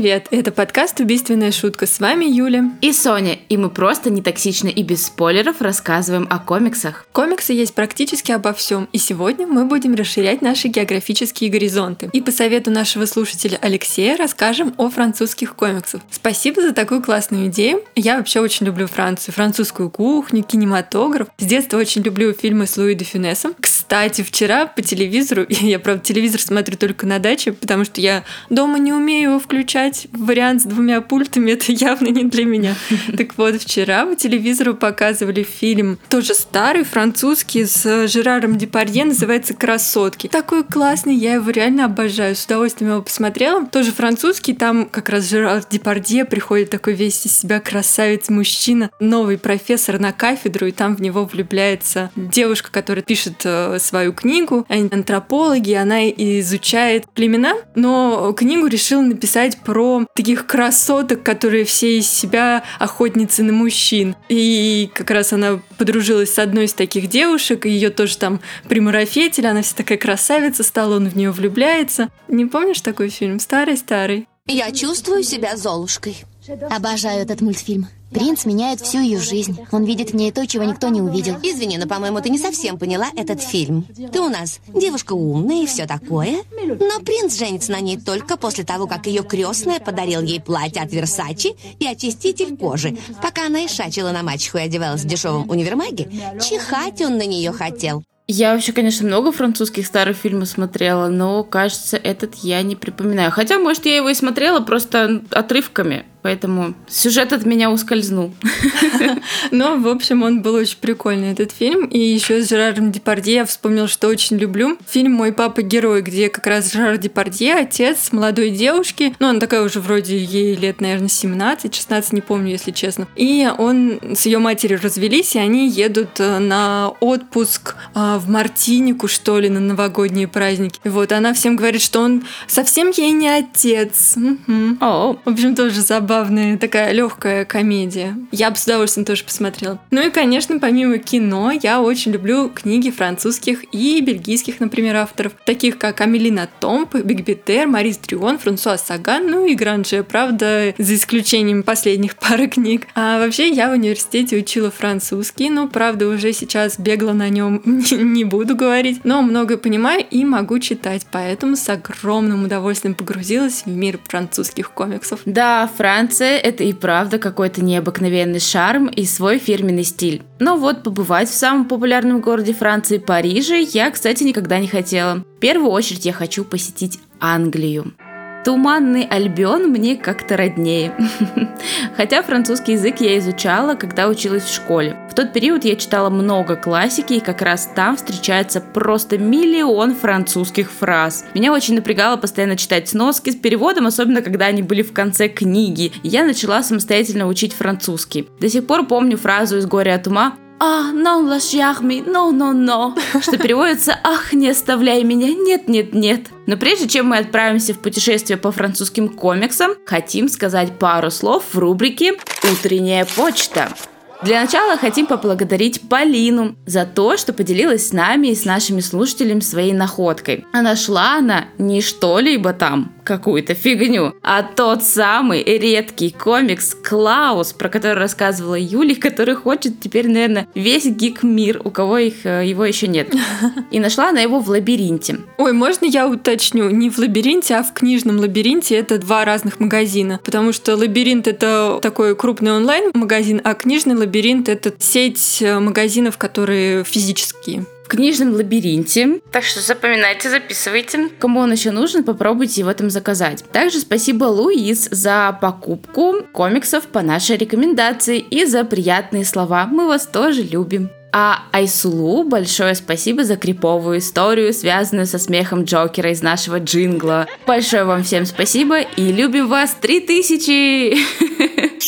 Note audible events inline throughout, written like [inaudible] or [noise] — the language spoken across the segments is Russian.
привет! Это подкаст «Убийственная шутка». С вами Юля. И Соня. И мы просто не токсично и без спойлеров рассказываем о комиксах. Комиксы есть практически обо всем. И сегодня мы будем расширять наши географические горизонты. И по совету нашего слушателя Алексея расскажем о французских комиксах. Спасибо за такую классную идею. Я вообще очень люблю Францию. Французскую кухню, кинематограф. С детства очень люблю фильмы с Луи де Фюнесом. Кстати, вчера по телевизору, [laughs] я, правда, телевизор смотрю только на даче, потому что я дома не умею его включать. Вариант с двумя пультами это явно не для меня. [laughs] Так вот, вчера по телевизору показывали фильм, тоже старый, французский, с Жераром Депардье, называется «Красотки». Такой классный, я его реально обожаю. С удовольствием его посмотрела. Тоже французский, там как раз Жерар Депардье приходит такой весь из себя красавец-мужчина, новый профессор на кафедру, и там в него влюбляется девушка, которая пишет э, свою книгу. Они антропологи, она изучает племена, но книгу решила написать про таких красоток, которые все из себя охотницы на мужчин. И как раз она подружилась с одной из таких девушек, и ее тоже там примарафетили, она вся такая красавица стала, он в нее влюбляется. Не помнишь такой фильм? Старый-старый. Я чувствую себя Золушкой. Обожаю этот мультфильм. Принц меняет всю ее жизнь. Он видит в ней то, чего никто не увидел. Извини, но, по-моему, ты не совсем поняла этот фильм. Ты у нас девушка умная и все такое, но принц женится на ней только после того, как ее крестная подарил ей платье от Версачи и очиститель кожи. Пока она и шачила на мачеху и одевалась в дешевом универмаге, чихать он на нее хотел. Я вообще, конечно, много французских старых фильмов смотрела, но, кажется, этот я не припоминаю. Хотя, может, я его и смотрела просто отрывками. Поэтому сюжет от меня ускользнул. [laughs] Но, в общем, он был очень прикольный, этот фильм. И еще с Жераром Депардье я вспомнил, что очень люблю. Фильм «Мой папа герой», где как раз Жерар Депардье, отец молодой девушки. Ну, она такая уже вроде ей лет, наверное, 17-16, не помню, если честно. И он с ее матерью развелись, и они едут э, на отпуск а, в Мартинику, что ли, на новогодние праздники. И вот она всем говорит, что он совсем ей не отец. Угу. В общем, тоже забавно забавная такая легкая комедия. Я бы с удовольствием тоже посмотрела. Ну и, конечно, помимо кино, я очень люблю книги французских и бельгийских, например, авторов, таких как Амели Нотомб, Бегбедер, Морис Дрюон, Франсуаза Саган, ну и Гранже, правда, за исключением последних [laughs] пары книг. А вообще я в университете учила французский, но, правда, уже сейчас бегло на [laughs] нем не буду говорить, но многое понимаю и могу читать, поэтому с огромным удовольствием погрузилась в мир французских комиксов. Да, Франция Франция – это и правда какой-то необыкновенный шарм и свой фирменный стиль. Но вот побывать в самом популярном городе Франции, Париже, я, кстати, никогда не хотела. В первую очередь я хочу посетить Англию. Туманный Альбион мне как-то роднее. [laughs] Хотя французский язык я изучала, когда училась в школе. В тот период я читала много классики, и как раз там встречается просто миллион французских фраз. Меня очень напрягало постоянно читать сноски с переводом, особенно когда они были в конце книги. Я начала самостоятельно учить французский. До сих пор помню фразу из «Горя от ума» «А, lâche me, no, no, no», что переводится «Ах, не оставляй меня, нет, нет, нет». Но прежде чем мы отправимся в путешествие по французским комиксам, хотим сказать пару слов в рубрике «Утренняя почта». Для начала хотим поблагодарить Полину за то, что поделилась с нами и с нашими слушателями своей находкой. А нашла она не что-либо там, какую-то фигню, а тот самый редкий комикс Клаус, про который рассказывала Юли, [laughs] который хочет теперь, наверное, весь гик-мир, у кого их, э, его еще нет. [laughs] И нашла она его в лабиринте. Ой, можно я уточню? Не в лабиринте, а в книжном лабиринте. Это два разных магазина. Потому что лабиринт это такой крупный онлайн-магазин, а книжный лабиринт это сеть э, магазинов, которые физические в книжном лабиринте. Так что запоминайте, записывайте. Кому он еще нужен, попробуйте его там заказать. Также спасибо Луис за покупку комиксов по нашей рекомендации и за приятные слова. Мы вас тоже любим. А Айсулу большое спасибо за криповую историю, связанную со смехом Джокера из нашего джингла. Большое вам всем спасибо и любим вас 3000! [laughs]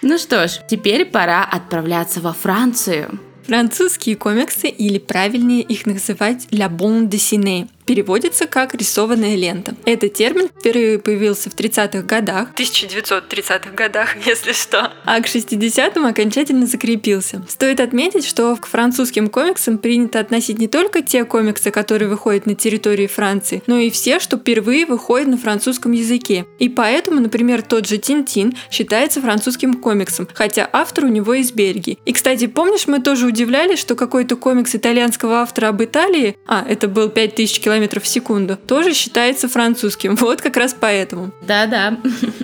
Ну что ж, теперь пора отправляться во Францию. Французские комиксы, или правильнее их называть «la bande dessinée», переводится как «рисованная лента». Этот термин впервые появился в 30-х годах, 1930-х годах, [laughs] если что, а к 60-м окончательно закрепился. Стоит отметить, что к французским комиксам принято относить не только те комиксы, которые выходят на территории Франции, но и все, что впервые выходят на французском языке. И поэтому, например, тот же Тинтин считается французским комиксом, хотя автор у него из Бельгии. И, кстати, помнишь, мы тоже удивлялись, что какой-то комикс итальянского автора об Италии, а, это был 5000 километров в секунду, тоже считается французским. Вот как раз поэтому. Да-да.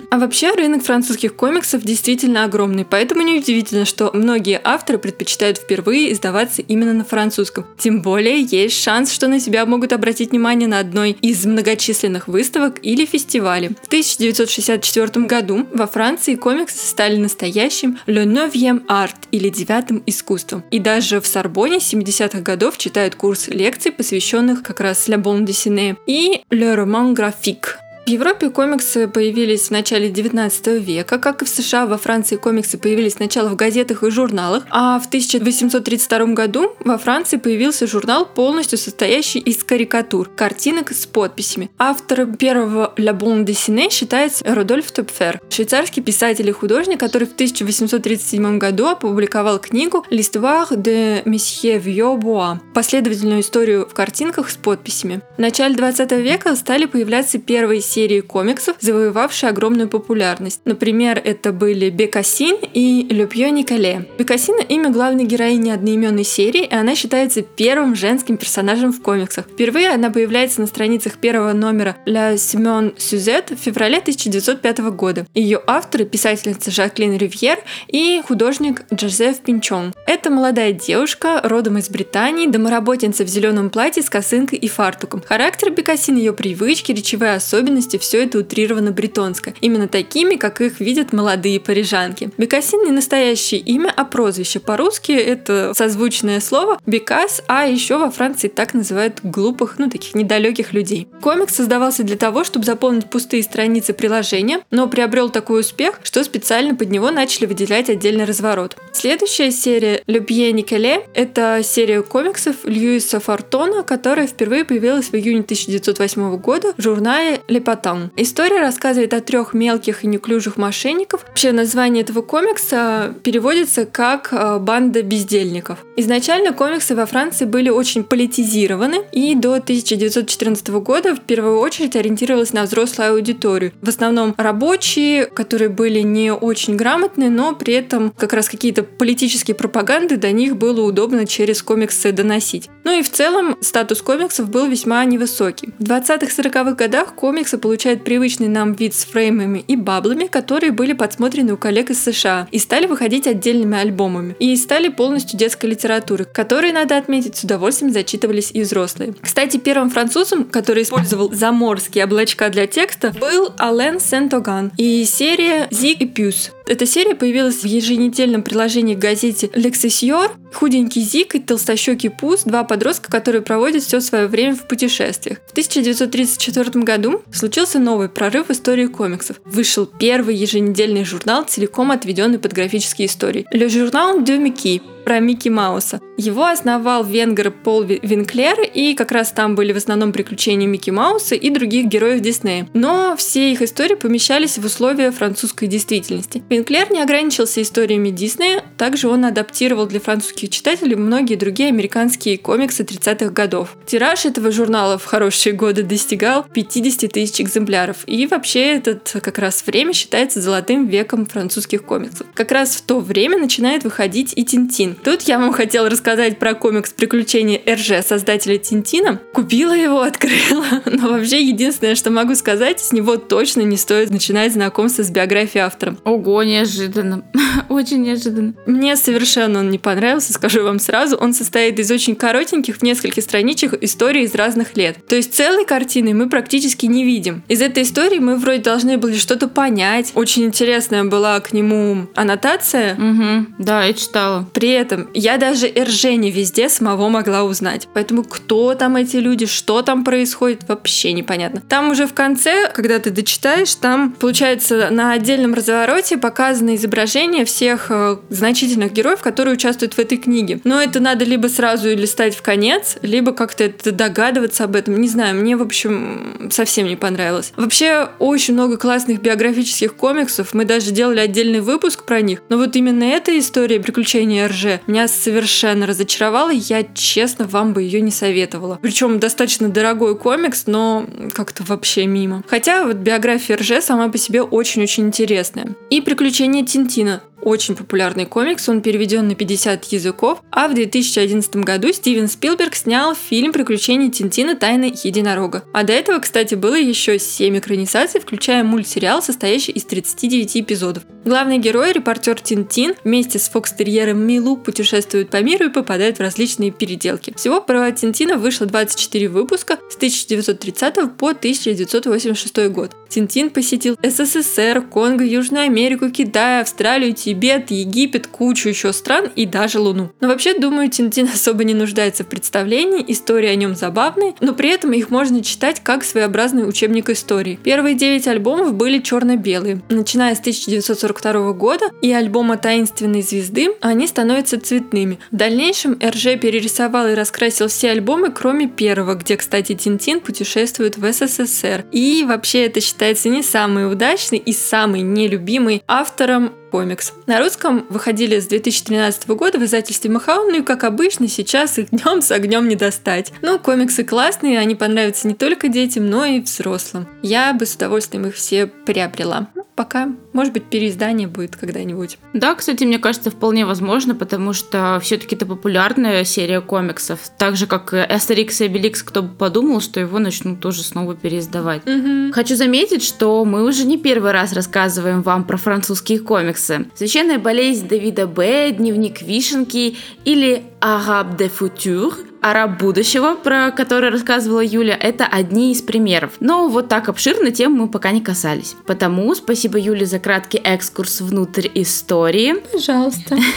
А вообще рынок французских комиксов действительно огромный, поэтому неудивительно, что многие авторы предпочитают впервые издаваться именно на французском. Тем более есть шанс, что на себя могут обратить внимание на одной из многочисленных выставок или фестивалей. В 1964 году во Франции комиксы стали настоящим Le Neuvième Art или девятым искусством. И даже в Сорбоне 70-х годов читают курс лекций, посвященных как раз La Bande Dessinée и Le Roman Graphique. В Европе комиксы появились в начале 19 века, как и в США, во Франции комиксы появились сначала в газетах и журналах, а в 1832 году во Франции появился журнал, полностью состоящий из карикатур, картинок с подписями. Автором первого «La Bande Dessinée» считается Рудольф Топфер, швейцарский писатель и художник, который в 1837 году опубликовал книгу «L'histoire de Monsieur Vieux Bois», последовательную историю в картинках с подписями. В начале 20 века стали появляться первые серии комиксов, завоевавшие огромную популярность. Например, это были Бекасин и Люпьё Николе. Бекасин – имя главной героини одноименной серии, и она считается первым женским персонажем в комиксах. Впервые она появляется на страницах первого номера «La Simone Suzette» в феврале 1905 года. Ее авторы – писательница Жаклин Ривьер и художник Джозеф Пинчон. Это молодая девушка, родом из Британии, домоработница в зеленом платье с косынкой и фартуком. Характер Бекасин, ее привычки, речевые особенности действительности все это утрировано бретонское, именно такими, как их видят молодые парижанки. Бекасин не настоящее имя, а прозвище. По-русски это созвучное слово Бекас, а еще во Франции так называют глупых, ну таких недалеких людей. Комикс создавался для того, чтобы заполнить пустые страницы приложения, но приобрел такой успех, что специально под него начали выделять отдельный разворот. Следующая серия «Любье Николе» — это серия комиксов Льюиса Фортона, которая впервые появилась в июне 1908 года в журнале «Le Потом. История рассказывает о трех мелких и неуклюжих мошенников. Вообще название этого комикса переводится как э, «Банда бездельников». Изначально комиксы во Франции были очень политизированы, и до 1914 года в первую очередь ориентировалась на взрослую аудиторию. В основном рабочие, которые были не очень грамотные, но при этом как раз какие-то политические пропаганды до них было удобно через комиксы доносить. Ну и в целом статус комиксов был весьма невысокий. В 20-40-х годах комиксы получают привычный нам вид с фреймами и баблами, которые были подсмотрены у коллег из США и стали выходить отдельными альбомами. И стали полностью детской литературы, которые, надо отметить, с удовольствием зачитывались и взрослые. Кстати, первым французом, который использовал заморские облачка для текста, был Ален Сент-Оган и серия «Зиг и Пюс». Эта серия появилась в еженедельном приложении к газете «Лексисьор». Худенький Зик и толстощекий Пус – два подростка, которые проводят все свое время в путешествиях. В 1934 году случился новый прорыв в истории комиксов. Вышел первый еженедельный журнал, целиком отведенный под графические истории. Le Journal de Mickey про Микки Мауса. Его основал венгер Пол Винклер, и как раз там были в основном приключения Микки Мауса и других героев Диснея. Но все их истории помещались в условия французской действительности. Винклер не ограничился историями Диснея, также он адаптировал для французских читателей многие другие американские комиксы 30-х годов. Тираж этого журнала в хорошие годы достигал 50 тысяч экземпляров, и вообще этот как раз время считается золотым веком французских комиксов. Как раз в то время начинает выходить и Тинтин, Тут я вам хотела рассказать про комикс «Приключения РЖ» создателя Тинтина. Купила его, [laughs] открыла, но вообще единственное, что могу сказать, с него точно не стоит начинать знакомство с биографией автора. Ого, неожиданно. [laughs] Очень неожиданно. Мне совершенно он не понравился, скажу вам сразу. Он состоит из очень коротеньких, в нескольких страничек историй из разных лет. То есть целой картины мы практически не видим. Из этой истории мы вроде должны были что-то понять. Очень интересная была к нему аннотация. Угу, да, я читала. При этом я даже РЖ не везде самого могла узнать. Поэтому кто там эти люди, что там происходит, вообще непонятно. Там уже в конце, когда ты дочитаешь, там, получается, на отдельном развороте показано изображение всех э, значительных героев, которые участвуют в этой книге. Но это надо либо сразу листать в конец, либо как-то это догадываться об этом. Не знаю, мне, в общем, совсем не понравилось. Вообще, очень много классных биографических комиксов. Мы даже делали отдельный выпуск про них. Но вот именно эта история приключения РЖ меня совершенно разочаровала. Я, честно, вам бы ее не советовала. Причем достаточно дорогой комикс, но как-то вообще мимо. Хотя вот биография РЖ сама по себе очень-очень интересная. И приключения Тинтина очень популярный комикс, он переведен на 50 языков, а в 2011 году Стивен Спилберг снял фильм «Приключения Тинтина. Тайны единорога». А до этого, кстати, было еще 7 экранизаций, включая мультсериал, состоящий из 39 эпизодов. Главный герой, репортер Тинтин, вместе с фокстерьером Милу путешествует по миру и попадает в различные переделки. Всего про Тинтина вышло 24 выпуска с 1930 по 1986 год. Тинтин посетил СССР, Конго, Южную Америку, Китай, Австралию, Тибет, Египет, кучу еще стран и даже Луну. Но вообще, думаю, Тинтин особо не нуждается в представлении, истории о нем забавные, но при этом их можно читать как своеобразный учебник истории. Первые девять альбомов были черно-белые. Начиная с 1942 года и альбома «Таинственной звезды» они становятся цветными. В дальнейшем РЖ перерисовал и раскрасил все альбомы, кроме первого, где, кстати, Тинтин путешествует в СССР. И вообще это считается не самый удачный и самый нелюбимый автором комикс. На русском выходили с 2013 года в издательстве Махаон, ну и как обычно, сейчас их днем с огнем не достать. Ну, комиксы классные, они понравятся не только детям, но и взрослым. Я бы с удовольствием их все приобрела. Ну, пока, может быть, переиздание будет когда-нибудь. Да, кстати, мне кажется, вполне возможно, потому что все-таки это популярная серия комиксов. Так же, как Астерикс и Обеликс, кто бы подумал, что его начнут тоже снова переиздавать. Угу. Хочу заметить, что мы уже не первый раз рассказываем вам про французские комиксы. Фокса. Священная болезнь Давида Б, Дневник Вишенки или Араб де Футюр, араб будущего, про который рассказывала Юля, это одни из примеров. Но вот так обширно тем мы пока не касались. Потому спасибо Юле за краткий экскурс внутрь истории. Пожалуйста. [laughs]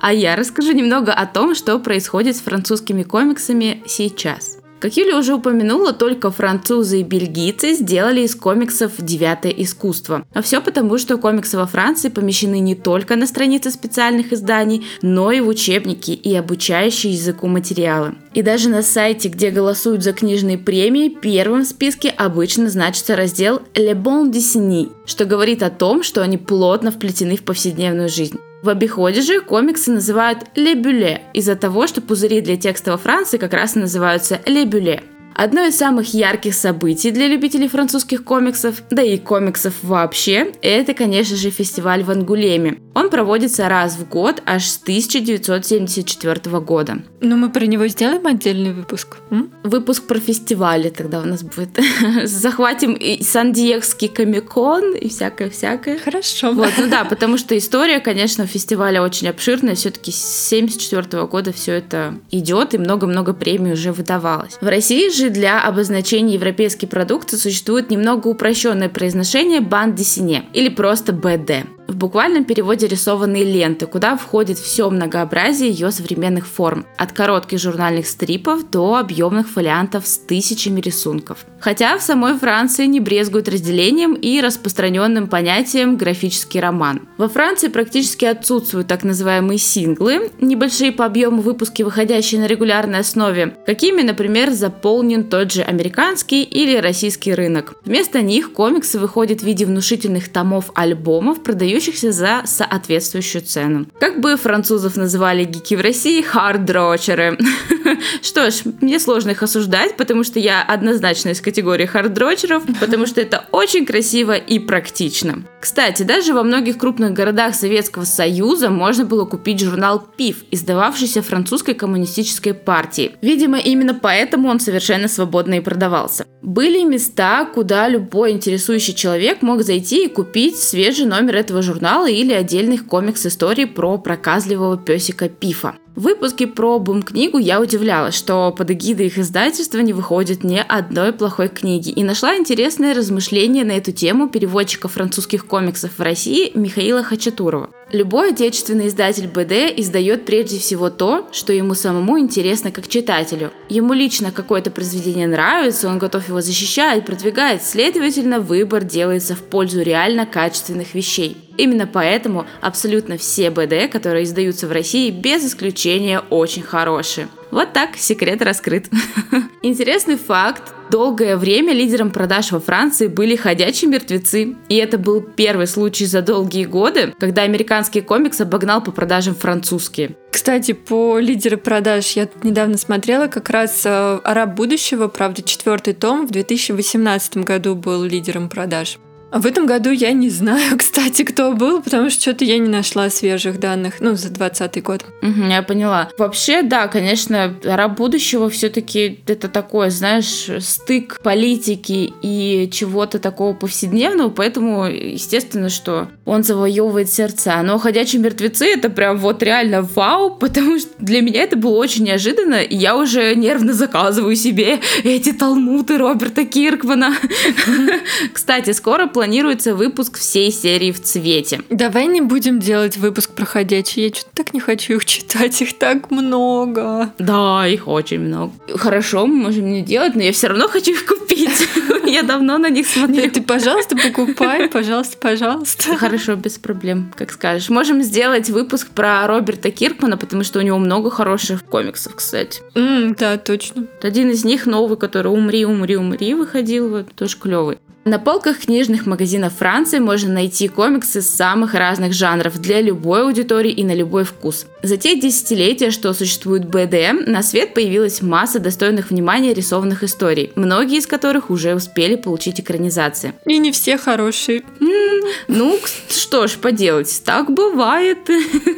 А я расскажу немного о том, что происходит с французскими комиксами сейчас. Как Юля уже упомянула, только французы и бельгийцы сделали из комиксов девятое искусство. А все потому, что комиксы во Франции помещены не только на страницы специальных изданий, но и в учебники и обучающие языку материалы. И даже на сайте, где голосуют за книжные премии, первым в списке обычно значится раздел «Le bon dessini», что говорит о том, что они плотно вплетены в повседневную жизнь. В обиходе же комиксы называют «лебюле» из-за того, что пузыри для текста во Франции как раз и называются «лебюле». Одно из самых ярких событий для любителей французских комиксов, да и комиксов вообще, это, конечно же, фестиваль в Ангулеме. Он проводится раз в год аж с 1974 года. Ну, мы про него сделаем отдельный выпуск. М? Выпуск про фестивали тогда у нас будет. [laughs] Захватим и Сан-Диегский комикон и всякое-всякое. Хорошо. Вот, ну да, потому что история, конечно, фестиваля очень обширная. Все-таки с 1974 года все это идет, и много-много премий уже выдавалось. В России же для обозначения европейской продукции существует немного упрощенное произношение бан десине или просто БД. В буквальном переводе рисованные ленты, куда входит все многообразие ее современных форм, от коротких журнальных стрипов до объемных фолиантов с тысячами рисунков. Хотя в самой Франции не брезгуют разделением и распространенным понятием графический роман. Во Франции практически отсутствуют так называемые синглы, небольшие по объему выпуски, выходящие на регулярной основе, какими, например, заполнен тот же американский или российский рынок. Вместо них комиксы выходят в виде внушительных томов альбомов, продающих продающихся за соответствующую цену. Как бы французов называли гики в России, хардрочеры. [laughs] Что ж, мне сложно их осуждать, потому что я однозначно из категории хардрочеров, потому что это очень красиво и практично. Кстати, даже во многих крупных городах Советского Союза можно было купить журнал «Пив», издававшийся французской коммунистической партией. Видимо, именно поэтому он совершенно свободно и продавался. Были места, куда любой интересующий человек мог зайти и купить свежий номер этого журнала или отдельных комикс-историй про проказливого песика Пифа. В выпуске про бум-книгу я удивлялась, что под эгидой их издательства не выходит ни одной плохой книги, и нашла интересное размышление на эту тему переводчика французских комиксов в России Михаила Хачатурова. Любой отечественный издатель БД издает прежде всего то, что ему самому интересно как читателю. Ему лично какое-то произведение нравится, он готов его защищать, продвигать, следовательно, выбор делается в пользу реально качественных вещей. Именно поэтому абсолютно все БД, которые издаются в России, без исключения очень хорошие. Вот так, секрет раскрыт. [laughs] Интересный факт. Долгое время лидером продаж во Франции были ходячие мертвецы. И это был первый случай за долгие годы, когда американский комикс обогнал по продажам французские. Кстати, по лидеру продаж я недавно смотрела как раз э, «Араб будущего», правда, четвертый том в 2018 году был лидером продаж. А в этом году я не знаю, [laughs] кстати, кто был, потому что что-то я не нашла свежих данных, ну, за 2020 год. Угу, я поняла. Вообще, да, конечно, раб будущего все-таки это такое, знаешь, стык политики и чего-то такого повседневного, поэтому, естественно, что он завоевывает сердца. Но «Ходячие мертвецы» — это прям вот реально вау, потому что для меня это было очень неожиданно, и я уже нервно заказываю себе эти талмуты Роберта Киркмана. [laughs] Кстати, скоро планируется выпуск всей серии в цвете. Давай не будем делать выпуск про ходячие. Я что-то так не хочу их читать, их так много. Да, их очень много. Хорошо, мы можем не делать, но я все равно хочу их купить. [laughs] Я давно на них смотрю. Нет, ты, пожалуйста, покупай, пожалуйста, пожалуйста. Хорошо, без проблем, как скажешь. Можем сделать выпуск про Роберта Киркмана, потому что у него много хороших комиксов, кстати. Да, точно. Один из них новый, который «Умри, умри, умри» выходил, вот, тоже клевый. На полках книжных магазинов Франции можно найти комиксы самых разных жанров для любой аудитории и на любой вкус. За те десятилетия, что существует БД, на свет появилась масса достойных внимания рисованных историй, многие из которых уже успели получить экранизации. И не все хорошие. Ну, что ж поделать, так бывает.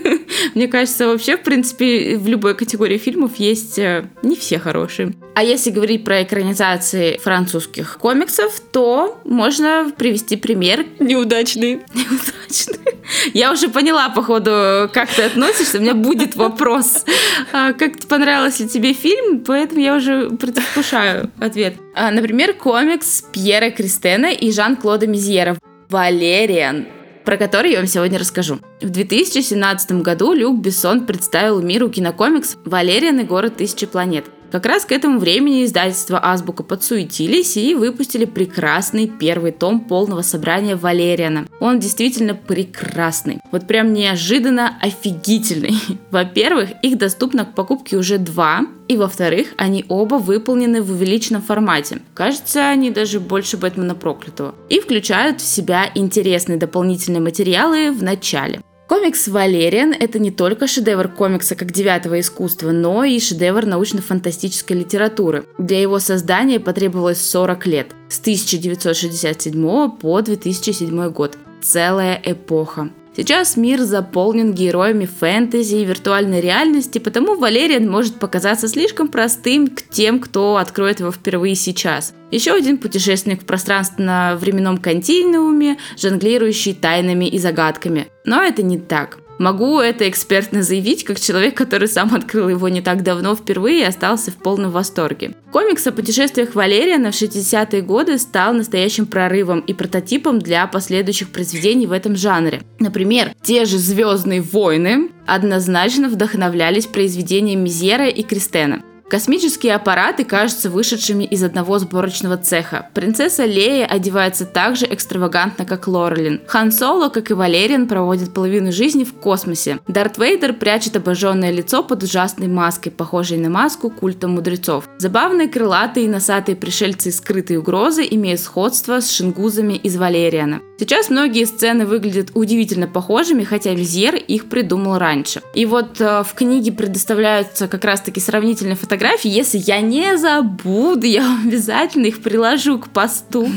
[laughs] Мне кажется, вообще, в принципе, в любой категории фильмов есть э, не все хорошие. А если говорить про экранизации французских комиксов, то можно привести пример. Неудачный. Неудачный. Я уже поняла, походу, как ты относишься. У меня будет вопрос. А, как понравился ли тебе фильм? Поэтому я уже предвкушаю ответ. А, например, комикс Пьера Кристена и Жан-Клода Мизьера «Валериан» про который я вам сегодня расскажу. В 2017 году Люк Бессон представил миру кинокомикс «Валериан и город тысячи планет». Как раз к этому времени издательство Азбука подсуетились и выпустили прекрасный первый том полного собрания Валериана. Он действительно прекрасный. Вот прям неожиданно офигительный. [laughs] Во-первых, их доступно к покупке уже два, и во-вторых, они оба выполнены в увеличенном формате. Кажется, они даже больше Бэтмена проклятого. И включают в себя интересные дополнительные материалы в начале. Комикс «Валериан» — это не только шедевр комикса как девятого искусства, но и шедевр научно-фантастической литературы. Для его создания потребовалось 40 лет, с 1967 по 2007 год. Целая эпоха. Сейчас мир заполнен героями фэнтези и виртуальной реальности, потому Валериан может показаться слишком простым к тем, кто откроет его впервые сейчас. Еще один путешественник в пространственно-временном континууме, жонглирующий тайнами и загадками. Но это не так. Могу это экспертно заявить, как человек, который сам открыл его не так давно впервые и остался в полном восторге. Комикс о путешествиях Валериана в 60-е годы стал настоящим прорывом и прототипом для последующих произведений в этом жанре. Например, те же «Звездные войны» однозначно вдохновлялись произведением Мизера и Кристена. Космические аппараты кажутся вышедшими из одного сборочного цеха. Принцесса Лея одевается так же экстравагантно, как Лорелин. Хан Соло, как и Валериан, проводит половину жизни в космосе. Дарт Вейдер прячет обожженное лицо под ужасной маской, похожей на маску культа мудрецов. Забавные крылатые и носатые пришельцы из скрытой угрозы имеют сходство с шингузами из Валериана. Сейчас многие сцены выглядят удивительно похожими, хотя Визьер их придумал раньше. И вот э, в книге предоставляются как раз таки сравнительные фотографии фотографии. Если я не забуду, я обязательно их приложу к посту.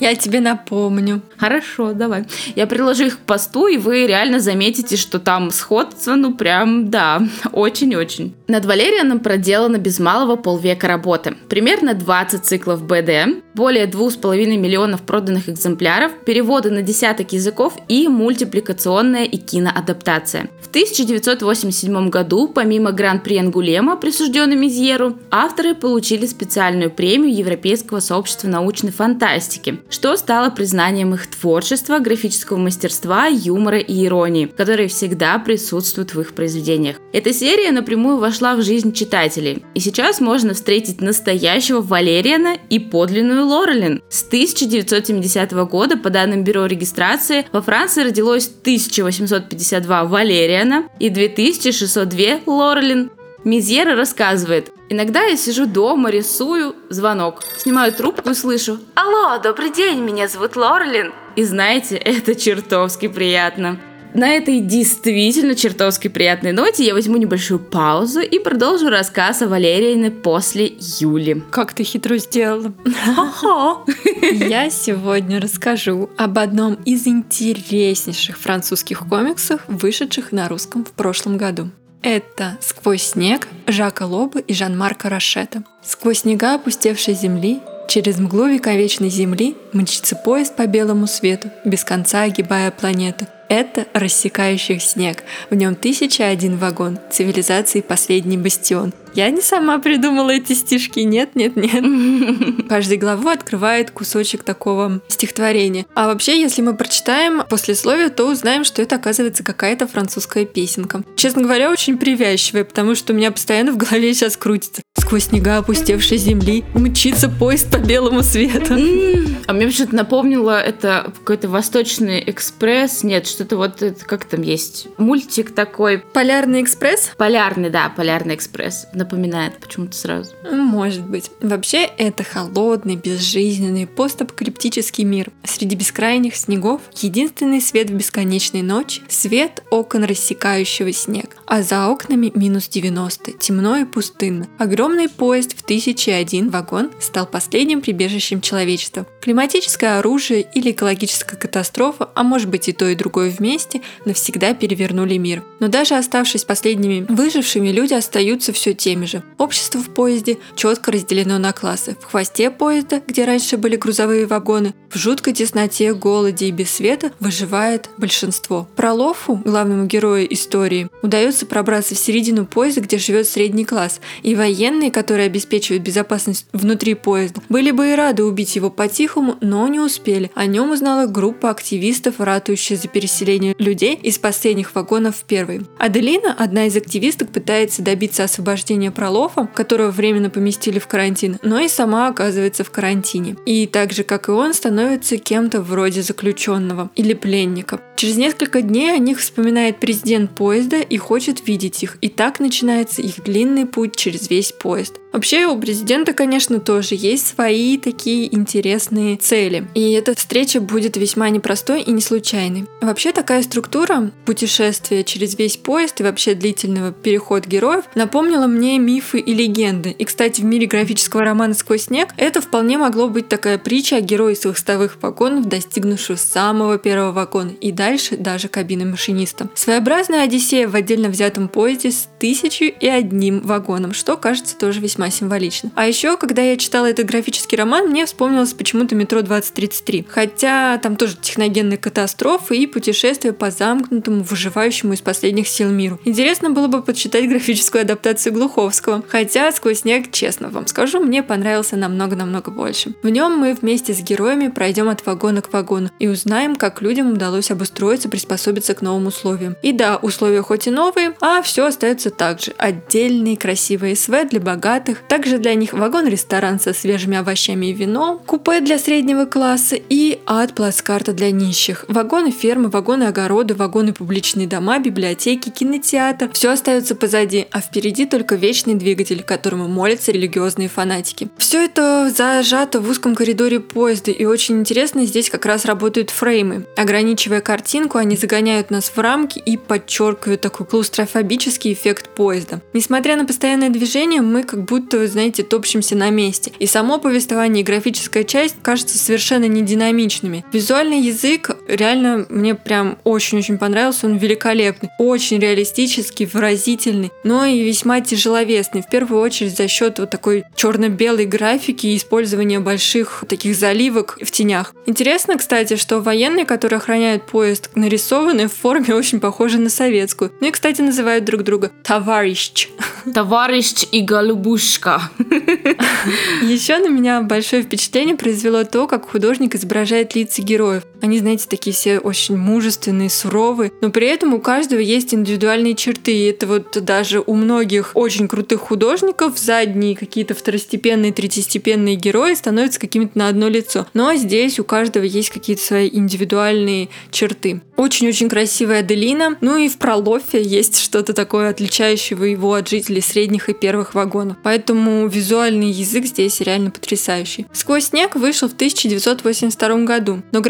Я тебе напомню. Хорошо, давай. Я приложу их к посту, и вы реально заметите, что там сходство, ну прям, да, очень-очень. Над Валерианом проделано без малого полвека работы. Примерно 20 циклов БД, более 2,5 миллионов проданных экземпляров, переводы на десяток языков и мультипликационная и киноадаптация. В 1987 году, помимо Гран-при Ангулема, присужденной Мизьеру, авторы получили специальную премию Европейского сообщества научной фантастики, что стало признанием их творчества, графического мастерства, юмора и иронии, которые всегда присутствуют в их произведениях. Эта серия напрямую вошла в жизнь читателей, и сейчас можно встретить настоящего Валериана и подлинную Лорелин. С 1970 года, по данным Бюро регистрации, во Франции родилось 1852 Валериана и 2602 Лорелин. Мизьера рассказывает, Иногда я сижу дома, рисую, звонок. Снимаю трубку и слышу «Алло, добрый день, меня зовут Лорелин». И знаете, [laughs] это чертовски приятно. На этой действительно чертовски приятной ноте я возьму небольшую паузу и продолжу рассказ о Валериане после Юли. Как ты хитро сделала. [laughs] Я сегодня расскажу об одном из интереснейших французских комиксов, вышедших на русском в прошлом году. Это «Сквозь снег» Жака Лоба и Жан-Марка Рашета. Сквозь снега опустевшей земли, через мглу вековечной земли мчится поезд по белому свету, без конца огибая планету. Это рассекающих снег. В нем тысяча один вагон. Цивилизации последний бастион. Я не сама придумала эти стишки. Нет, нет, нет. [laughs] Каждый главу открывает кусочек такого стихотворения. А вообще, если мы прочитаем послесловие, то узнаем, что это оказывается какая-то французская песенка. Честно говоря, очень привязчивая, потому что у меня постоянно в голове сейчас крутится. Сквозь снега опустевшей земли мчится поезд по белому свету. [laughs] А мне почему-то напомнило это какой-то Восточный экспресс. Нет, что-то вот это, как там есть мультик такой. Полярный экспресс? Полярный, да, Полярный экспресс напоминает почему-то сразу. Может быть. Вообще, это холодный, безжизненный, постапокалиптический мир. Среди бескрайних снегов единственный свет в бесконечной ночи — свет окон рассекающего снег. А за окнами минус 90, темно и пустынно. Огромный поезд в 1001 вагон стал последним прибежищем человечества. Климатическое оружие или экологическая катастрофа, а может быть и то и другое вместе, навсегда перевернули мир. Но даже оставшись последними выжившими, люди остаются все те теми же. Общество в поезде четко разделено на классы. В хвосте поезда, где раньше были грузовые вагоны, в жуткой тесноте, голоде и без света выживает большинство. Пролофу, главному герою истории, удается пробраться в середину поезда, где живет средний класс, и военные, которые обеспечивают безопасность внутри поезда, были бы и рады убить его по-тихому, но не успели. О нем узнала группа активистов, ратующая за переселение людей из последних вагонов в первый. Аделина, одна из активисток, пытается добиться освобождения Пролофа, которого временно поместили в карантин, но и сама оказывается в карантине. И так же, как и он, становится кем-то вроде заключенного или пленника. Через несколько дней о них вспоминает президент поезда и хочет видеть их. И так начинается их длинный путь через весь поезд. Вообще у президента, конечно, тоже есть свои такие интересные цели. И эта встреча будет весьма непростой и не случайной. Вообще такая структура путешествия через весь поезд и вообще длительного переход героев напомнила мне мифы и легенды. И, кстати, в мире графического романа «Сквозь снег» это вполне могло быть такая притча о герое своих хвостовых вагонов, достигнувших самого первого вагона и дальше даже кабины машиниста. Своеобразная Одиссея в отдельно взятом поезде с тысячу и одним вагоном, что кажется тоже весьма весьма символично. А еще, когда я читала этот графический роман, мне вспомнилось почему-то метро 2033. Хотя там тоже техногенные катастрофы и путешествия по замкнутому, выживающему из последних сил миру. Интересно было бы подсчитать графическую адаптацию Глуховского. Хотя «Сквозь снег», честно вам скажу, мне понравился намного-намного больше. В нем мы вместе с героями пройдем от вагона к вагону и узнаем, как людям удалось обустроиться, приспособиться к новым условиям. И да, условия хоть и новые, а все остается так же. Отдельные красивые СВ для богатых, богатых. Также для них вагон-ресторан со свежими овощами и вином, купе для среднего класса и ад-плацкарта для нищих. Вагоны фермы, вагоны огороды, вагоны публичные дома, библиотеки, кинотеатр. Все остается позади, а впереди только вечный двигатель, которому молятся религиозные фанатики. Все это зажато в узком коридоре поезда, и очень интересно, здесь как раз работают фреймы, ограничивая картинку они загоняют нас в рамки и подчеркивают такой клаустрофобический эффект поезда. Несмотря на постоянное движение, мы как будто, знаете, топчемся на месте. И само повествование и графическая часть кажутся совершенно не динамичными. Визуальный язык реально мне прям очень-очень понравился, он великолепный, очень реалистический, выразительный, но и весьма тяжеловесный. В первую очередь за счет вот такой черно-белой графики и использования больших таких заливок в тенях. Интересно, кстати, что военные, которые охраняют поезд, нарисованы в форме очень похожей на советскую. Ну и, кстати, называют друг друга товарищ. Товарищ и голубушка. Еще на меня большое впечатление произвело то, как художник изображает лица героев. Они, знаете, такие все очень мужественные, суровые, но при этом у каждого есть индивидуальные черты. И это вот даже у многих очень крутых художников задние какие-то второстепенные, третьестепенные герои становятся какими-то на одно лицо. Но здесь у каждого есть какие-то свои индивидуальные черты. Очень-очень красивая Аделина. Ну и в Пролофе есть что-то такое отличающего его от жителей средних и первых вагонов. Поэтому визуальный язык здесь реально потрясающий. «Сквозь снег» вышел в 1982 году, но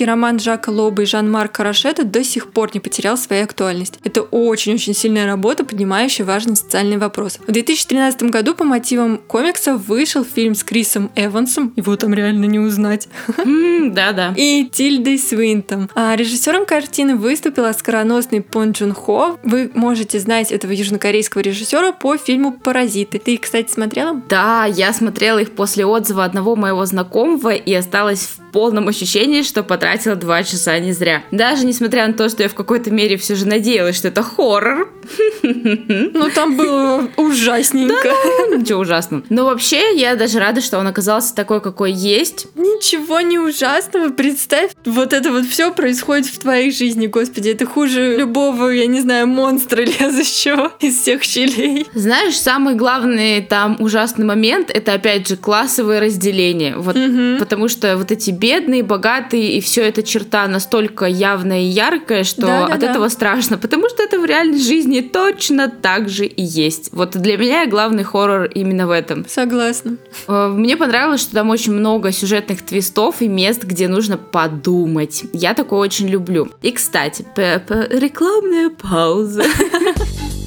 графический роман Жака Лоба и Жан-Марк Карашета до сих пор не потерял своей актуальность. Это очень-очень сильная работа, поднимающая важный социальный вопрос. В 2013 году по мотивам комикса вышел фильм с Крисом Эвансом, его там реально не узнать, [laughs] Да-да. и Тильдой Свинтом. А режиссером картины выступил оскароносный Пон Джун Хо. Вы можете знать этого южнокорейского режиссера по фильму «Паразиты». Ты, кстати, смотрела? Да, я смотрела их после отзыва одного моего знакомого и осталась в полном ощущении, что потратила два часа не зря. Даже несмотря на то, что я в какой-то мере все же надеялась, что это хоррор. [laughs] Ну, там было ужасненько. Ничего ужасного. Но вообще, я даже рада, что он оказался такой, какой есть. Ничего не ужасного. Представь, вот это вот все происходит в твоей жизни, господи. Это хуже любого, я не знаю, монстра [laughs] лезущего из всех щелей. Знаешь, самый главный там ужасный момент это опять же классовое разделение. Вот потому что вот эти бедные, богатые и все эта черта настолько явная и яркая, что Да-да-да. от этого страшно, потому что это в реальной жизни точно так же и есть. Вот для меня главный хоррор именно в этом. Согласна. Э, Мне понравилось, что там очень много сюжетных твистов и мест, где нужно подумать. Я такое очень люблю. И, кстати, п- п- рекламная пауза. [laughs]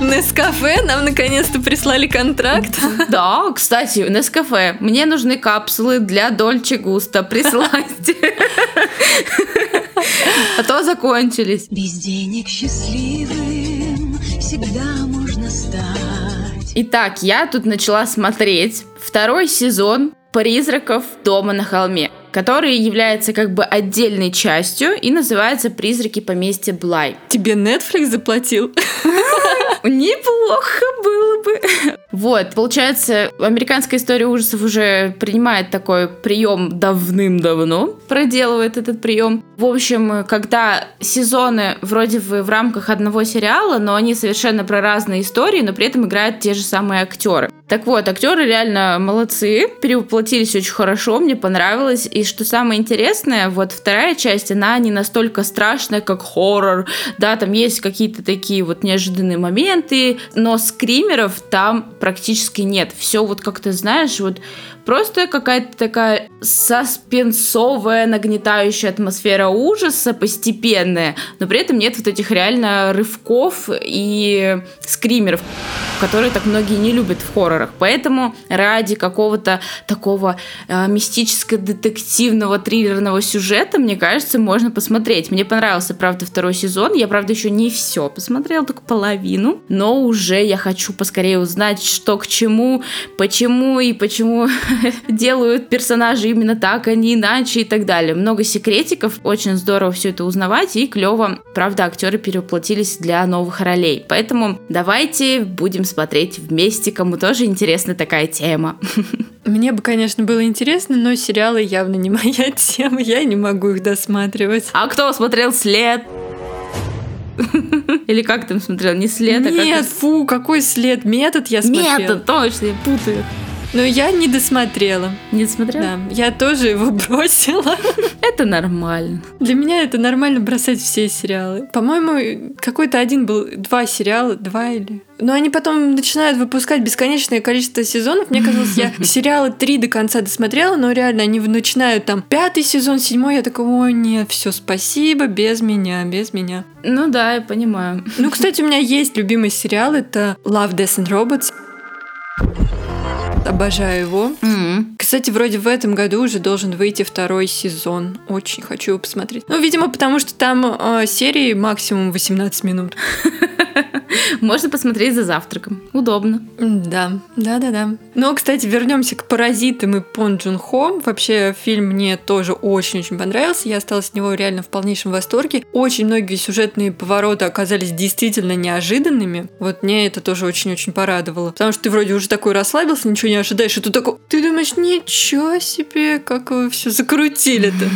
Нескафе нам наконец-то прислали контракт. Да, кстати, Нескафе, мне нужны капсулы для Дольче Густа, присылайте. А то закончились. Без денег счастливым всегда можно стать. Итак, я тут начала смотреть второй сезон «Призраков дома на холме», который является как бы отдельной частью и называется «Призраки поместья Блай». Тебе Netflix заплатил? Неплохо было бы. Вот, получается, американская история ужасов уже принимает такой прием давным-давно, проделывает этот прием. В общем, когда сезоны вроде бы в рамках одного сериала, но они совершенно про разные истории, но при этом играют те же самые актеры. Так вот, актеры реально молодцы, перевоплотились очень хорошо, мне понравилось. И что самое интересное, вот вторая часть, она не настолько страшная, как хоррор. Да, там есть какие-то такие вот неожиданные моменты, но скримеров там практически нет. Все вот как-то, знаешь, вот просто какая-то такая саспенсовая, нагнетающая атмосфера ужаса постепенная, но при этом нет вот этих реально рывков и скримеров, которые так многие не любят в хоррорах. Поэтому ради какого-то такого э, мистическо-детективного триллерного сюжета, мне кажется, можно посмотреть. Мне понравился, правда, второй сезон. Я, правда, еще не все посмотрела, только половину. Но уже я хочу поскорее узнать, что к чему, почему и почему [laughs] [laughs] делают персонажи именно так, а не иначе и так далее. Много секретиков, очень здорово все это узнавать и клево. Правда, актеры перевоплотились для новых ролей. Поэтому давайте будем смотреть вместе, кому тоже интересна такая тема. [laughs] Мне бы, конечно, было интересно, но сериалы явно не [laughs] моя тема. Я не могу их досматривать. А кто смотрел след? Или как там смотрел? Не след, а как Нет, фу, какой след? Метод я смотрела. Метод, точно, я путаю. Но я не досмотрела. Не смотрела? Да, я тоже его [laughs] бросила. Это нормально. Для меня это нормально бросать все сериалы. По-моему, какой-то один был, два сериала, два или... Но они потом начинают выпускать бесконечное количество сезонов. Мне казалось, я [laughs] сериалы три до конца досмотрела, но реально они начинают там пятый сезон, седьмой. Я такая, ой, нет, все, спасибо, без меня, без меня. Ну да, я понимаю. Ну, кстати, у меня есть любимый сериал, это Love, Death and Robots. Обожаю его. М. Кстати, вроде в этом году уже должен выйти второй сезон. Очень хочу его посмотреть. Ну, видимо, потому что там э, серии максимум 18 минут. [laughs] [laughs] Можно посмотреть за завтраком. Удобно. Да, да, да, да. Но, кстати, вернемся к паразитам и Пон Джун Хо. Вообще, фильм мне тоже очень-очень понравился. Я осталась от него реально в полнейшем восторге. Очень многие сюжетные повороты оказались действительно неожиданными. Вот мне это тоже очень-очень порадовало. Потому что ты вроде уже такой расслабился, ничего не ожидаешь, и ты такой, ты думаешь, ничего себе, как вы все закрутили-то.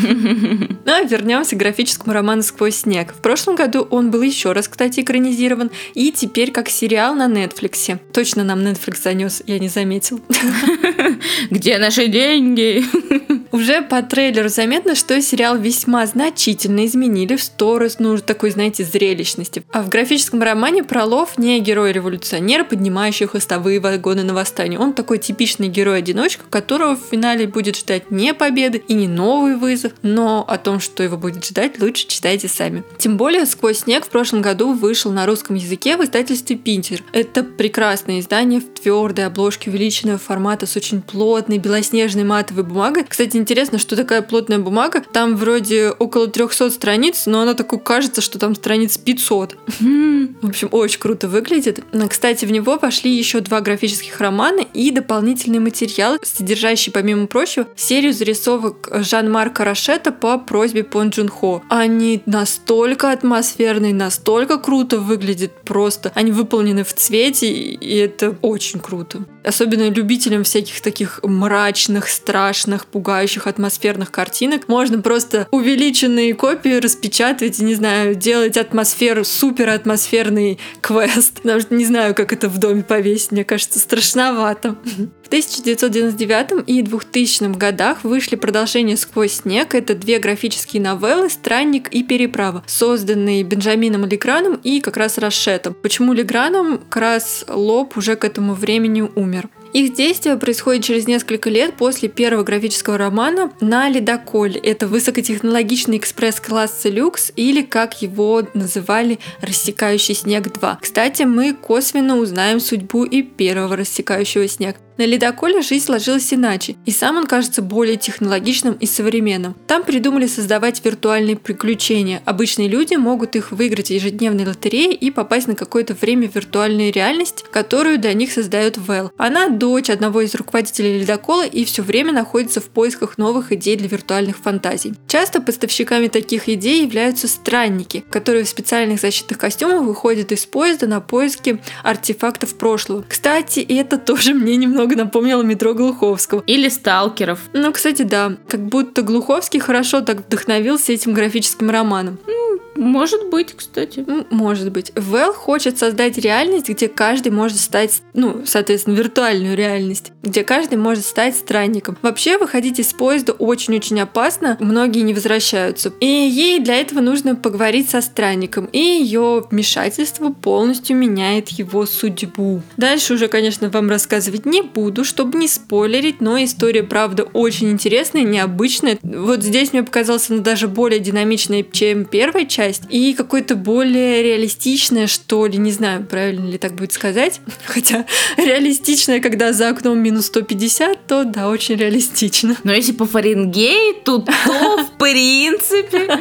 Ну, [laughs] а вернемся к графическому роману «Сквозь снег». В прошлом году он был еще раз, кстати, экранизирован, и теперь как сериал на Нетфликсе. Точно нам Netflix занес, я не заметил. [laughs] Где наши деньги? [laughs] Уже по трейлеру заметно, что сериал весьма значительно изменили в сторону уже такой, знаете, зрелищности. А в графическом романе Пролов не герой-революционер, поднимающий хвостовые вагоны на восстание. Он такой типичный герой-одиночка, которого в финале будет ждать не победы и не новый вызов, но о том, что его будет ждать, лучше читайте сами. Тем более «Сквозь снег» в прошлом году вышел на русском языке в издательстве «Питер». Это прекрасное издание в твердой обложке увеличенного формата с очень плотной белоснежной матовой бумагой. Кстати, интересно, что такая плотная бумага. Там вроде около 300 страниц, но она такой кажется, что там страниц 500. В общем, очень круто выглядит. Кстати, в него вошли еще два графических романа и дополнительные материалы, содержащие, помимо прочего, серию зарисовок Жан-Марка Рашета по просьбе Пон Джун Хо. Они настолько атмосферные, настолько круто выглядят просто. Они выполнены в цвете, и это очень круто. Особенно любителям всяких таких мрачных, страшных, пугающих атмосферных картинок. Можно просто увеличенные копии распечатывать и, не знаю, делать атмосферу, супер атмосферный квест. Потому что не знаю, как это в доме повесить. Мне кажется, страшновато. В 1999 и 2000 годах вышли продолжения «Сквозь снег». Это две графические новеллы «Странник» и «Переправа», созданные Бенджамином Леграном и как раз Рашетом. Почему Леграном? Как раз Лоб уже к этому времени умер. Их действие происходит через несколько лет после первого графического романа на ледоколе. Это высокотехнологичный экспресс-класс люкс или, как его называли, «Рассекающий снег 2». Кстати, мы косвенно узнаем судьбу и первого «Рассекающего снег». На ледоколе жизнь сложилась иначе, и сам он кажется более технологичным и современным. Там придумали создавать виртуальные приключения. Обычные люди могут их выиграть в ежедневной лотерее и попасть на какое-то время в виртуальную реальность, которую для них создает Вэл. Она дочь одного из руководителей ледокола и все время находится в поисках новых идей для виртуальных фантазий. Часто поставщиками таких идей являются странники, которые в специальных защитных костюмах выходят из поезда на поиски артефактов прошлого. Кстати, это тоже мне немного напомнило метро Глуховского. Или сталкеров. Ну, кстати, да, как будто Глуховский хорошо так вдохновился этим графическим романом. Может быть, кстати. Может быть. Вэл хочет создать реальность, где каждый может стать, ну, соответственно, виртуальную реальность, где каждый может стать странником. Вообще, выходить из поезда очень-очень опасно, многие не возвращаются. И ей для этого нужно поговорить со странником, и ее вмешательство полностью меняет его судьбу. Дальше уже, конечно, вам рассказывать не буду, чтобы не спойлерить, но история, правда, очень интересная, необычная. Вот здесь мне показалась она даже более динамичной, чем первая часть, и какой-то более реалистичная, что ли, не знаю, правильно ли так будет сказать. [laughs] Хотя реалистичная, когда за окном минус 150, то да, очень реалистично. Но если по Фаренгейту, то в [laughs] принципе...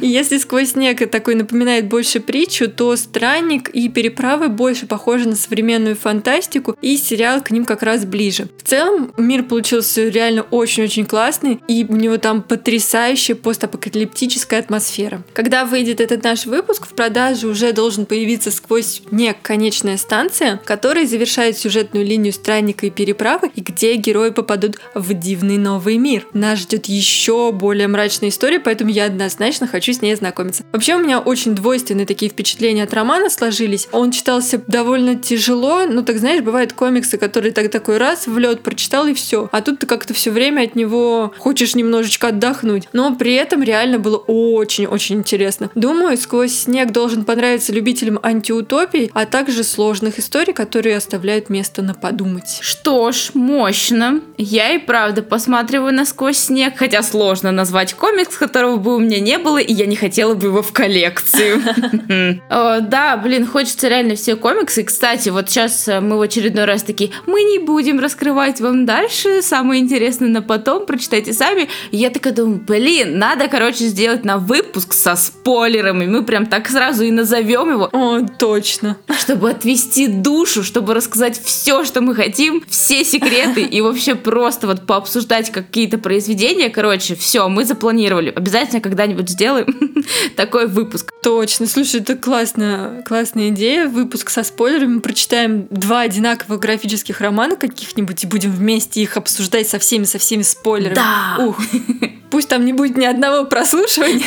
И если сквозь снег такой напоминает больше притчу, то странник и переправы больше похожи на современную фантастику, и сериал к ним как раз ближе. В целом, мир получился реально очень-очень классный, и у него там потрясающая постапокалиптическая атмосфера. Когда выйдет этот наш выпуск, в продаже уже должен появиться сквозь снег конечная станция, которая завершает сюжетную линию странника и переправы, и где герои попадут в дивный новый мир. Нас ждет еще более мрачная история, поэтому я однозначно хочу хочу с ней знакомиться. Вообще у меня очень двойственные такие впечатления от романа сложились. Он читался довольно тяжело, ну так знаешь, бывают комиксы, которые так такой раз в лед прочитал и все. А тут ты как-то все время от него хочешь немножечко отдохнуть. Но при этом реально было очень-очень интересно. Думаю, сквозь снег должен понравиться любителям антиутопий, а также сложных историй, которые оставляют место на подумать. Что ж, мощно. Я и правда посматриваю на сквозь снег, хотя сложно назвать комикс, которого бы у меня не было, и я не хотела бы его в коллекцию. [laughs] Да, блин, хочется реально все комиксы. Кстати, вот сейчас э, мы в очередной раз такие, мы не будем раскрывать вам дальше, самое интересное на потом, прочитайте сами. Я такая думаю, блин, надо, короче, сделать на выпуск со спойлерами. Мы прям так сразу и назовем его. О, точно. Чтобы отвести душу, чтобы рассказать все, что мы хотим, все секреты и вообще просто вот пообсуждать какие-то произведения. Короче, все, мы запланировали. Обязательно когда-нибудь сделаем [laughs] такой выпуск. Точно. Слушай, это классно, классная идея. Выпуск со спойлерами. Прочитаем два одинаковых графических романа каких-нибудь и будем вместе их обсуждать со всеми, со всеми спойлерами. Да. Ух. [laughs] Пусть там не будет ни одного прослушивания.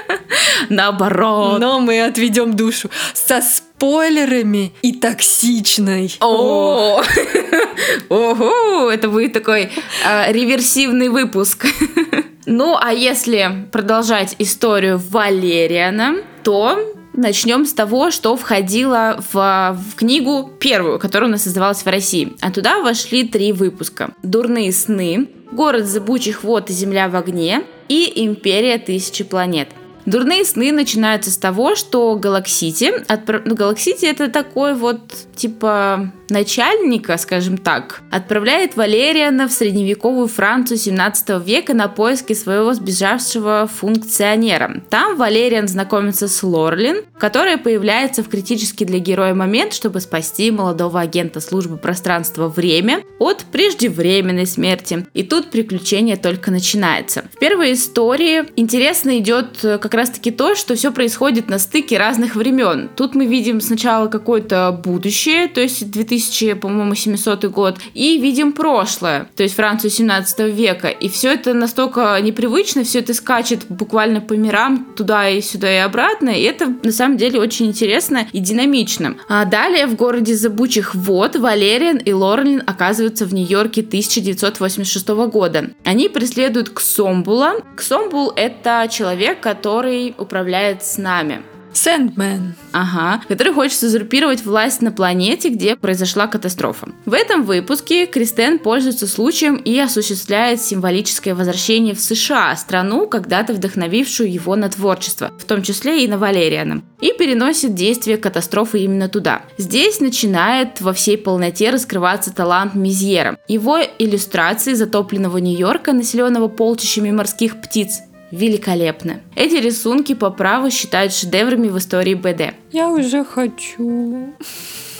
[laughs] Наоборот. Но мы отведем душу со спойлерами и токсичной. О, [laughs] ого, это будет такой а, реверсивный выпуск. [laughs] Ну, а если продолжать историю Валериана, то Начнем с того, что входило в, в книгу первую, которая у нас создавалась в России. А туда вошли три выпуска. «Дурные сны», «Город зыбучих вод и земля в огне» и «Империя тысячи планет». Дурные сны начинаются с того, что Галаксити, отправ... ну, Галаксити это такой вот, типа, начальника, скажем так, отправляет Валериана в средневековую Францию 17 века на поиски своего сбежавшего функционера. Там Валериан знакомится с Лорелин, которая появляется в критический для героя момент, чтобы спасти молодого агента службы пространства-время от преждевременной смерти. И тут приключение только начинается. В первой истории интересно идет как как раз-таки то, что все происходит на стыке разных времен. Тут мы видим сначала какое-то будущее, то есть 2000, по-моему, 700 год, и видим прошлое, то есть Францию 17 века. И все это настолько непривычно, все это скачет буквально по мирам туда и сюда и обратно, и это на самом деле очень интересно и динамично. А далее в городе Забучих вод Валериан и Лорлин оказываются в Нью-Йорке 1986 года. Они преследуют Ксомбула. Ксомбул — это человек, который управляет с нами. Сэндмен. Ага, который хочет узурпировать власть на планете, где произошла катастрофа. В этом выпуске Кристен пользуется случаем и осуществляет символическое возвращение в США, страну, когда-то вдохновившую его на творчество, в том числе и на Валериана, и переносит действие катастрофы именно туда. Здесь начинает во всей полноте раскрываться талант Мизьера. Его иллюстрации затопленного Нью-Йорка, населенного полчищами морских птиц, великолепны. Эти рисунки по праву считают шедеврами в истории БД. Я уже хочу.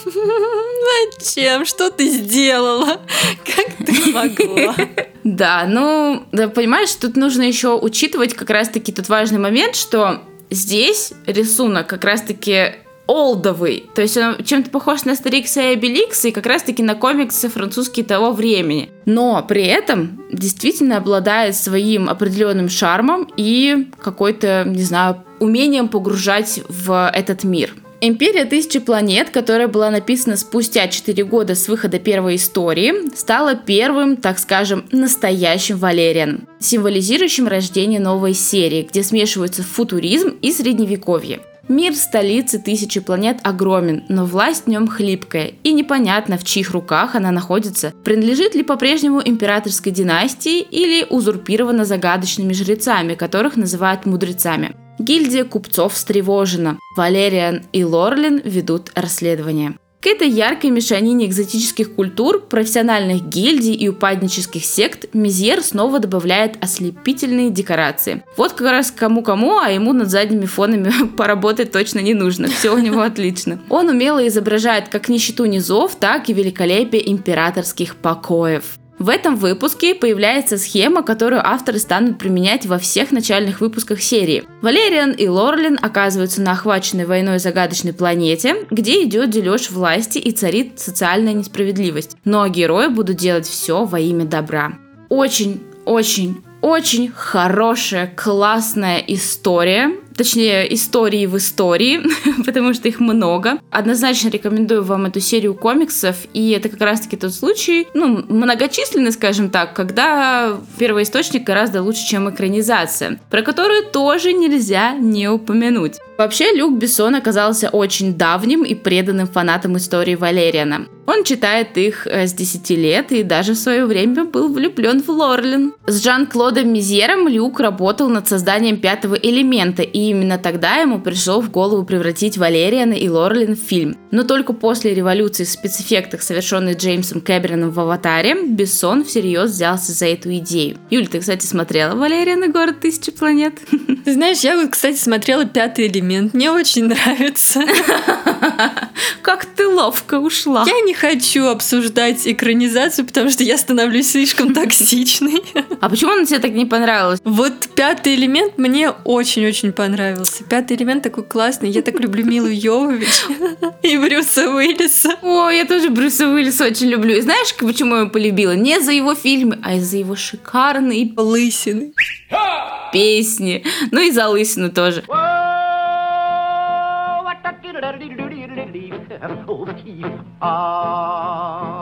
Зачем? Что ты сделала? Как ты могла? [laughs] Да, ну, да, понимаешь, тут нужно еще учитывать как раз-таки тот важный момент, что здесь рисунок как раз-таки олдовый. То есть он чем-то похож на Астерикса и Обеликса и как раз-таки на комиксы французские того времени. Но при этом действительно обладает своим определенным шармом и какой-то, не знаю, умением погружать в этот мир. Империя тысячи планет, которая была написана спустя 4 года с выхода первой истории, стала первым, так скажем, настоящим Валерианом, символизирующим рождение новой серии, где смешиваются футуризм и средневековье. Мир столицы тысячи планет огромен, но власть в нем хлипкая, и непонятно, в чьих руках она находится. Принадлежит ли по-прежнему императорской династии или узурпирована загадочными жрецами, которых называют мудрецами. Гильдия купцов встревожена. Валериан и Лорлин ведут расследование. К этой яркой мешанине экзотических культур, профессиональных гильдий и упаднических сект Мизьер снова добавляет ослепительные декорации. Вот как раз кому-кому, а ему над задними фонами [laughs] поработать точно не нужно. Все у него отлично. Он умело изображает как нищету низов, так и великолепие императорских покоев. В этом выпуске появляется схема, которую авторы станут применять во всех начальных выпусках серии. Валериан и Лорлин оказываются на охваченной войной загадочной планете, где идет дележ власти и царит социальная несправедливость. Но герои будут делать все во имя добра. Очень, очень, очень хорошая, классная история. Точнее, истории в истории, [laughs] потому что их много. Однозначно рекомендую вам эту серию комиксов, и это как раз-таки тот случай, ну, многочисленный, скажем так, когда первоисточник гораздо лучше, чем экранизация, про которую тоже нельзя не упомянуть. Вообще, Люк Бессон оказался очень давним и преданным фанатом истории Валериана. Он читает их э, с 10 лет и даже в свое время был влюблен в Лорлин. С Жан-Клодом Мизером Люк работал над созданием пятого элемента, и именно тогда ему пришло в голову превратить Валериана и Лорлин в фильм. Но только после революции в спецэффектах, совершенной Джеймсом Кэмероном в «Аватаре», Бессон всерьез взялся за эту идею. Юль, ты, кстати, смотрела «Валериан и город тысячи планет»? [laughs] Ты знаешь, я кстати, смотрела пятый элемент. Мне очень нравится. [laughs] Как ты ловко ушла. Я не хочу обсуждать экранизацию, потому что я становлюсь слишком токсичной. [laughs] А почему она тебе так не понравилась? Вот пятый элемент мне очень-очень понравился. Пятый элемент такой классный. Я так люблю Милу Йовович [laughs] и Брюса Уиллиса. О, я тоже Брюса Уиллиса очень люблю. И знаешь, почему я его полюбила? Не за его фильмы, а из-за его шикарные Лысины. песни. Ну и за лысину тоже.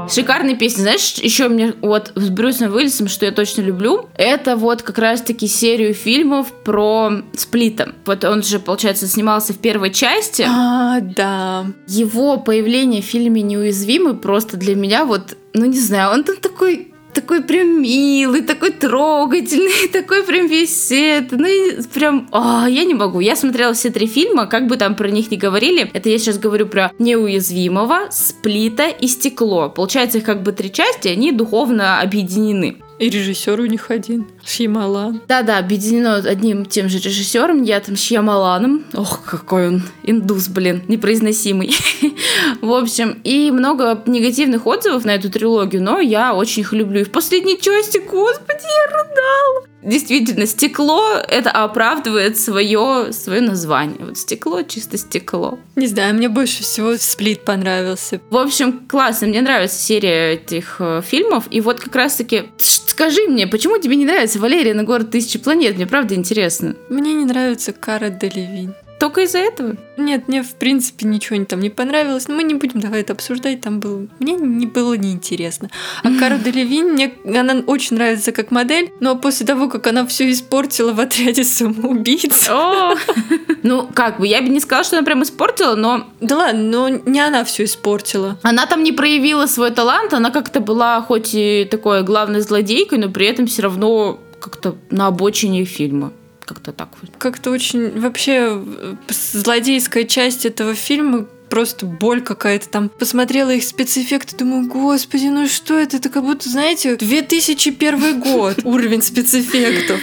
Шикарные песни. Знаешь, еще мне вот с Брюсом Уиллисом, что я точно люблю, это вот как раз-таки серию фильмов про Сплита. Вот он же, получается, снимался в первой части. А, да. Его появление в фильме «Неуязвимый» просто для меня вот, ну не знаю, он там такой такой прям милый, такой трогательный, [laughs] такой прям весь это, ну и прям, а, я не могу. Я смотрела все три фильма, как бы там про них ни говорили, это я сейчас говорю про неуязвимого, сплита и стекло. Получается, их как бы три части, они духовно объединены. И режиссер у них один. Шьямалан. Да-да, объединено одним тем же режиссером, я там Шьямаланом. Ох, какой он индус, блин, непроизносимый. [laughs] В общем, и много негативных отзывов на эту трилогию, но я очень их люблю. И в последней части, господи, я рыдала. Действительно, стекло это оправдывает свое, свое название. Вот стекло, чисто стекло. Не знаю, мне больше всего Сплит понравился. В общем, классно, мне нравится серия этих э, фильмов. И вот как раз-таки, скажи мне, почему тебе не нравится Валерия на город тысячи планет? Мне правда интересно. Мне не нравится Кара Делевинь. Только из-за этого? Нет, мне в принципе ничего не- там не понравилось. Но мы не будем давай это обсуждать. Там было... Мне не было неинтересно. А Кара Делевинь, мне она очень нравится как модель, но после того, как она все испортила в отряде самоубийц... [laughs] Ну, как бы, я бы не сказала, что она прям испортила, но Да ладно, но не она все испортила. она там не проявила свой талант, она как-то была хоть и такой главной злодейкой, но при этом все равно как-то на обочине фильма. Как-то так. Как-то очень... Вообще, злодейская часть этого фильма просто боль какая-то там. Посмотрела их спецэффекты, думаю, господи, ну что это? Это как будто, знаете, 2001 год [laughs] уровень спецэффектов.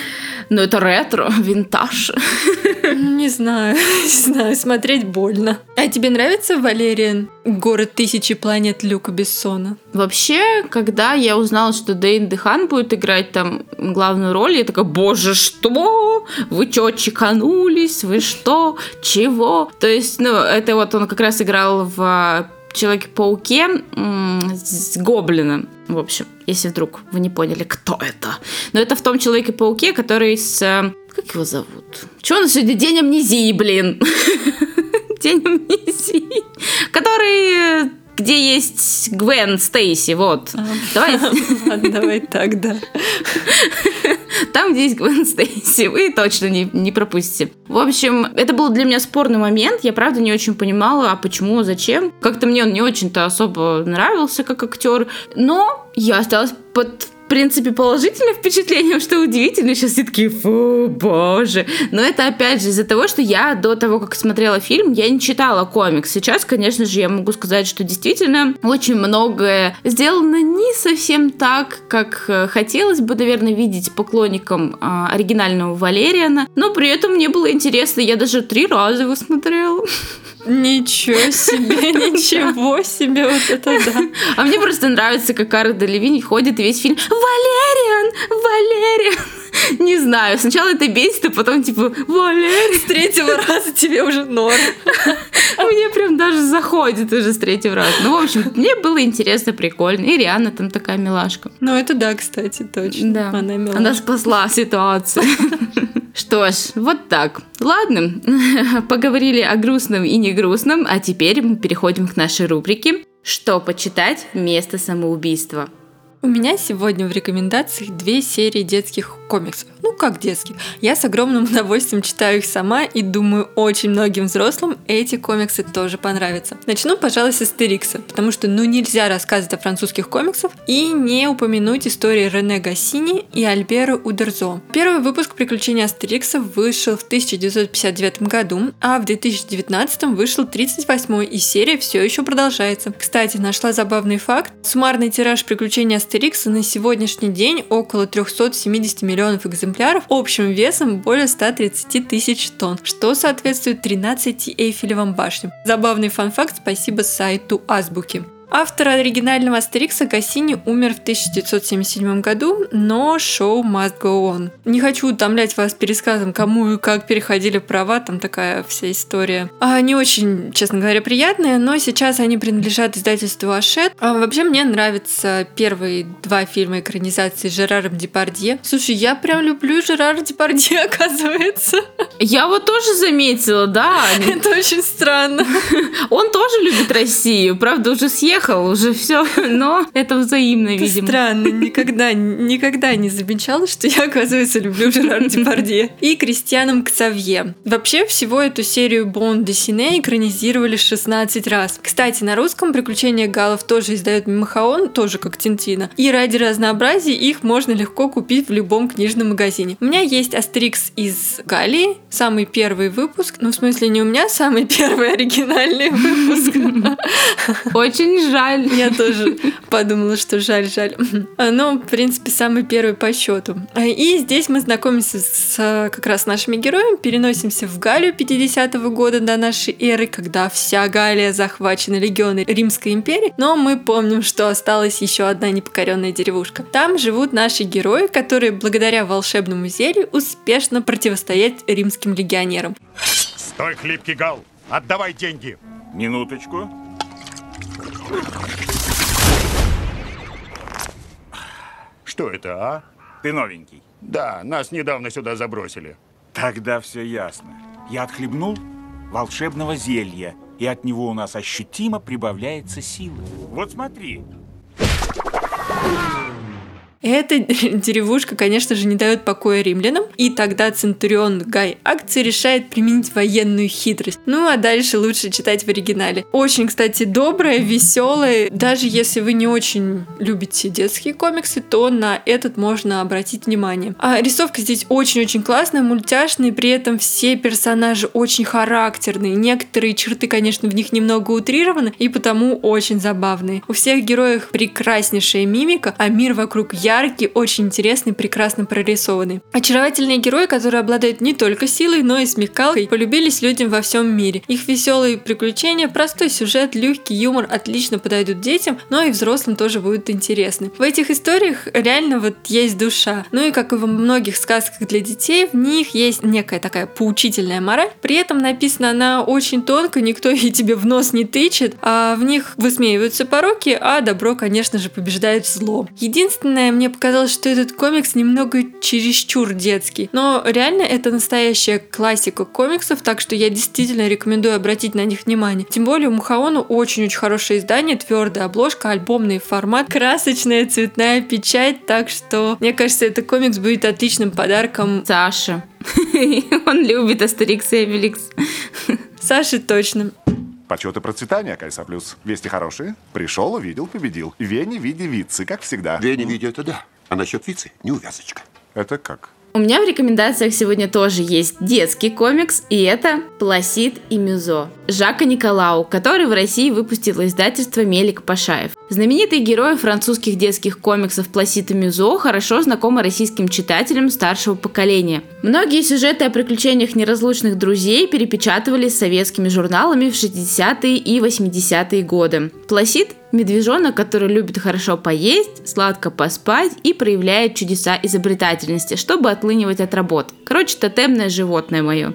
Но это ретро, [laughs] винтаж. Ну, Не знаю, [laughs] не знаю, смотреть больно. А тебе нравится Валериан? Город тысячи планет Люка Бессона? Вообще, когда я узнала, что Дэйн Дехан будет играть там главную роль, я такая, боже, что? Вы чё, чеканулись? Вы что? Чего? То есть, ну, это вот он как раз играл в а, Человеке-пауке с Гоблином. В общем, если вдруг вы не поняли, кто это. Но это в том Человеке-пауке, который с... э, Как его зовут? Чего у нас сегодня день амнезии, блин? [laughs] День амнезии. Который... Где есть Гвен Стейси, вот. Давай [laughs] Ладно, давай так, да. [laughs] Там, где есть Гвен Стейси, вы точно не, не пропустите. В общем, это был для меня спорный момент. Я, правда, не очень понимала, а почему, зачем. Как-то мне он не очень-то особо нравился как актер. Но я осталась под принципе, положительным впечатлением, что удивительно. Сейчас все такие, фу, боже. Но это, опять же, из-за того, что я до того, как смотрела фильм, я не читала комикс. Сейчас, конечно же, я могу сказать, что действительно очень многое сделано не совсем так, как э, хотелось бы, наверное, видеть поклонникам а, оригинального Валериана. Но при этом мне было интересно. Я даже три раза его смотрела. Ничего себе, [laughs] ничего себе, вот это да. А мне просто нравится, как Кара Делевинь ходит весь фильм «Валериан! Валериан!» Не знаю, сначала это бесит, а потом типа, Валерий, С третьего раза тебе уже норм. мне прям даже заходит уже с третьего раза. Ну, в общем, мне было интересно, прикольно. И Риана там такая милашка. Ну, это да, кстати, точно. Да, Она милая. она спасла ситуацию. Что ж, вот так. Ладно, [laughs] поговорили о грустном и не грустном, а теперь мы переходим к нашей рубрике «Что почитать вместо самоубийства?». У меня сегодня в рекомендациях две серии детских комиксов. Ну, как детских. Я с огромным [laughs] удовольствием читаю их сама и думаю, очень многим взрослым эти комиксы тоже понравятся. Начну, пожалуй, с Астерикса, потому что ну нельзя рассказывать о французских комиксах и не упомянуть истории Рене Гассини и Альбера Удерзо. Первый выпуск «Приключения Астерикса» вышел в 1959 году, а в 2019 вышел 38 и серия все еще продолжается. Кстати, нашла забавный факт. Суммарный тираж «Приключения Астерикса» на сегодняшний день около 370 миллионов экземпляров общим весом более 130 тысяч тонн, что соответствует 13 Эйфелевым башням. Забавный фан-факт, спасибо сайту Азбуки. Автор оригинального Астерикса Гассини умер в 1977 году, но шоу must go on. Не хочу утомлять вас пересказом, кому и как переходили права, там такая вся история. А, не очень, честно говоря, приятная, но сейчас они принадлежат издательству Ашет. А, вообще мне нравятся первые два фильма экранизации с Жераром Депардье. Слушай, я прям люблю Жерара Депардье, [laughs] оказывается. Я вот тоже заметила, да. [laughs] Это очень странно. Он тоже любит Россию, правда, уже съехал, уже все, [laughs] но это взаимно, Это видимо. странно, никогда, никогда не замечала, что я, оказывается, люблю Жерар [laughs] Депардье. И Кристианом Ксавье. Вообще, всего эту серию Бон де Сине экранизировали 16 раз. Кстати, на русском «Приключения Галов» тоже издает Мимахаон, тоже как Тинтина. И ради разнообразия их можно легко купить в любом книжном магазине. У меня есть Астерикс из Галлии, самый первый выпуск. Ну, в смысле, не у меня самый [laughs] первый оригинальный выпуск. Очень жаль. Я тоже подумала, что жаль-жаль. Но, в принципе, самый первый по счету. И здесь мы знакомимся с как раз нашими героями, переносимся в Галлию 50-го года до нашей эры, когда вся Галлия захвачена легионой Римской империи, но мы помним, что осталась еще одна непокоренная деревушка. Там живут наши герои, которые благодаря волшебному зелью успешно противостоят римским легионерам. Стой, хлипкий гал! Отдавай деньги! Минуточку. Что это, а? Ты новенький. Да, нас недавно сюда забросили. Тогда все ясно. Я отхлебнул волшебного зелья, и от него у нас ощутимо прибавляется силы. Вот смотри. Эта [laughs] деревушка, конечно же, не дает покоя римлянам, и тогда Центурион Гай Акций решает применить военную хитрость. Ну а дальше лучше читать в оригинале. Очень, кстати, добрая, веселая. Даже если вы не очень любите детские комиксы, то на этот можно обратить внимание. А рисовка здесь очень-очень классная, мультяшная, при этом все персонажи очень характерные. Некоторые черты, конечно, в них немного утрированы, и потому очень забавные. У всех героев прекраснейшая мимика, а мир вокруг яркий, очень интересный, прекрасно прорисованный. Очаровательные герои, которые обладают не только силой, но и смекалкой, полюбились людям во всем мире. Их веселые приключения, простой сюжет, легкий юмор отлично подойдут детям, но и взрослым тоже будут интересны. В этих историях реально вот есть душа. Ну и как и во многих сказках для детей, в них есть некая такая поучительная мораль. При этом написана она очень тонко, никто [laughs] ей тебе в нос не тычет, а в них высмеиваются пороки, а добро, конечно же, побеждает зло. Единственное, мне показалось, что этот комикс немного чересчур детский. Но реально это настоящая классика комиксов, так что я действительно рекомендую обратить на них внимание. Тем более у Мухаону очень-очень хорошее издание, твердая обложка, альбомный формат, красочная цветная печать, так что мне кажется, этот комикс будет отличным подарком Саша. [laughs] Он любит Астерикс и Обеликс. Саше точно. Почет и процветание, Кайса Плюс. Вести хорошие. Пришел, увидел, победил. Veni, vidi, vici, как всегда. Veni, vidi, это да. А насчет vici неувязочка. Это как? У меня в рекомендациях сегодня тоже есть детский комикс, и это «Пласид и Мюзо» Жака Николау, который в России выпустило издательство Мелик Пашаев. Знаменитый герой французских детских комиксов Пласид и Мюзо хорошо знакомы российским читателям старшего поколения. Многие сюжеты о приключениях неразлучных друзей перепечатывались советскими журналами в 60-е и 80-е годы. Пласид Медвежонок, который любит хорошо поесть, сладко поспать и проявляет чудеса изобретательности, чтобы отлынивать от работы. Короче, тотемное животное мое.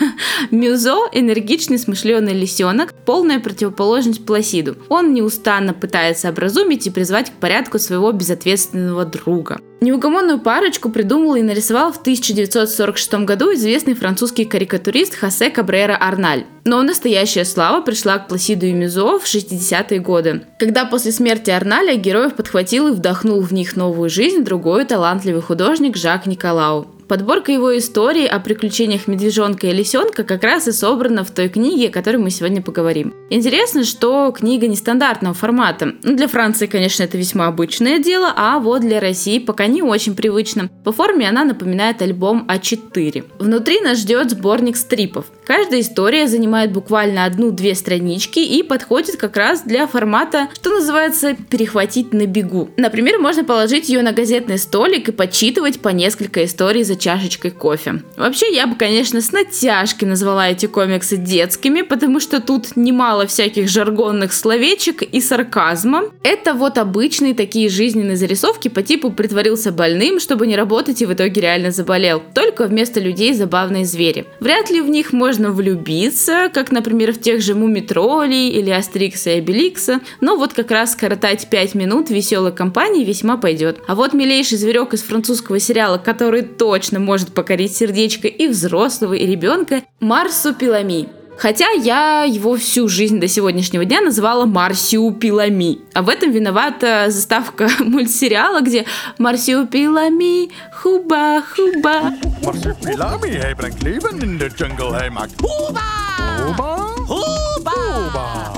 [laughs] Мюзо – энергичный, смышленый лисенок, полная противоположность Пласиду. Он неустанно пытается образумить и призвать к порядку своего безответственного друга. Неугомонную парочку придумал и нарисовал в 1946 году известный французский карикатурист Хосе Кабрера Арналь. Но настоящая слава пришла к Пласиду и Мюзо в 60-е годы, когда после смерти Арналя героев подхватил и вдохнул в них новую жизнь другой талантливый художник Жак Николау. Подборка его историй о приключениях медвежонка и лисенка как раз и собрана в той книге, о которой мы сегодня поговорим. Интересно, что книга нестандартного формата. Ну, для Франции, конечно, это весьма обычное дело, а вот для России пока не очень привычно. По форме она напоминает альбом А4. Внутри нас ждет сборник стрипов. Каждая история занимает буквально одну-две странички и подходит как раз для формата, что называется, перехватить на бегу. Например, можно положить ее на газетный столик и почитывать по несколько историй за чашечкой кофе. Вообще, я бы, конечно, с натяжкой назвала эти комиксы детскими, потому что тут немало всяких жаргонных словечек и сарказма. Это вот обычные такие жизненные зарисовки по типу «притворился больным, чтобы не работать и в итоге реально заболел». Только вместо людей забавные звери. Вряд ли в них можно влюбиться, как, например, в тех же Мумитролей или Астрикса и Обеликса, но вот как раз коротать 5 минут веселой компании весьма пойдет. А вот милейший зверек из французского сериала, который точно точно может покорить сердечко и взрослого, и ребенка, Марсупилами. Хотя я его всю жизнь до сегодняшнего дня называла Марсиупилами. А в этом виновата заставка [laughs] мультсериала, где Марсиупилами, хуба, хуба. Марсиупилами heeft leven in de jungle. Hij maakt хуба! Хуба!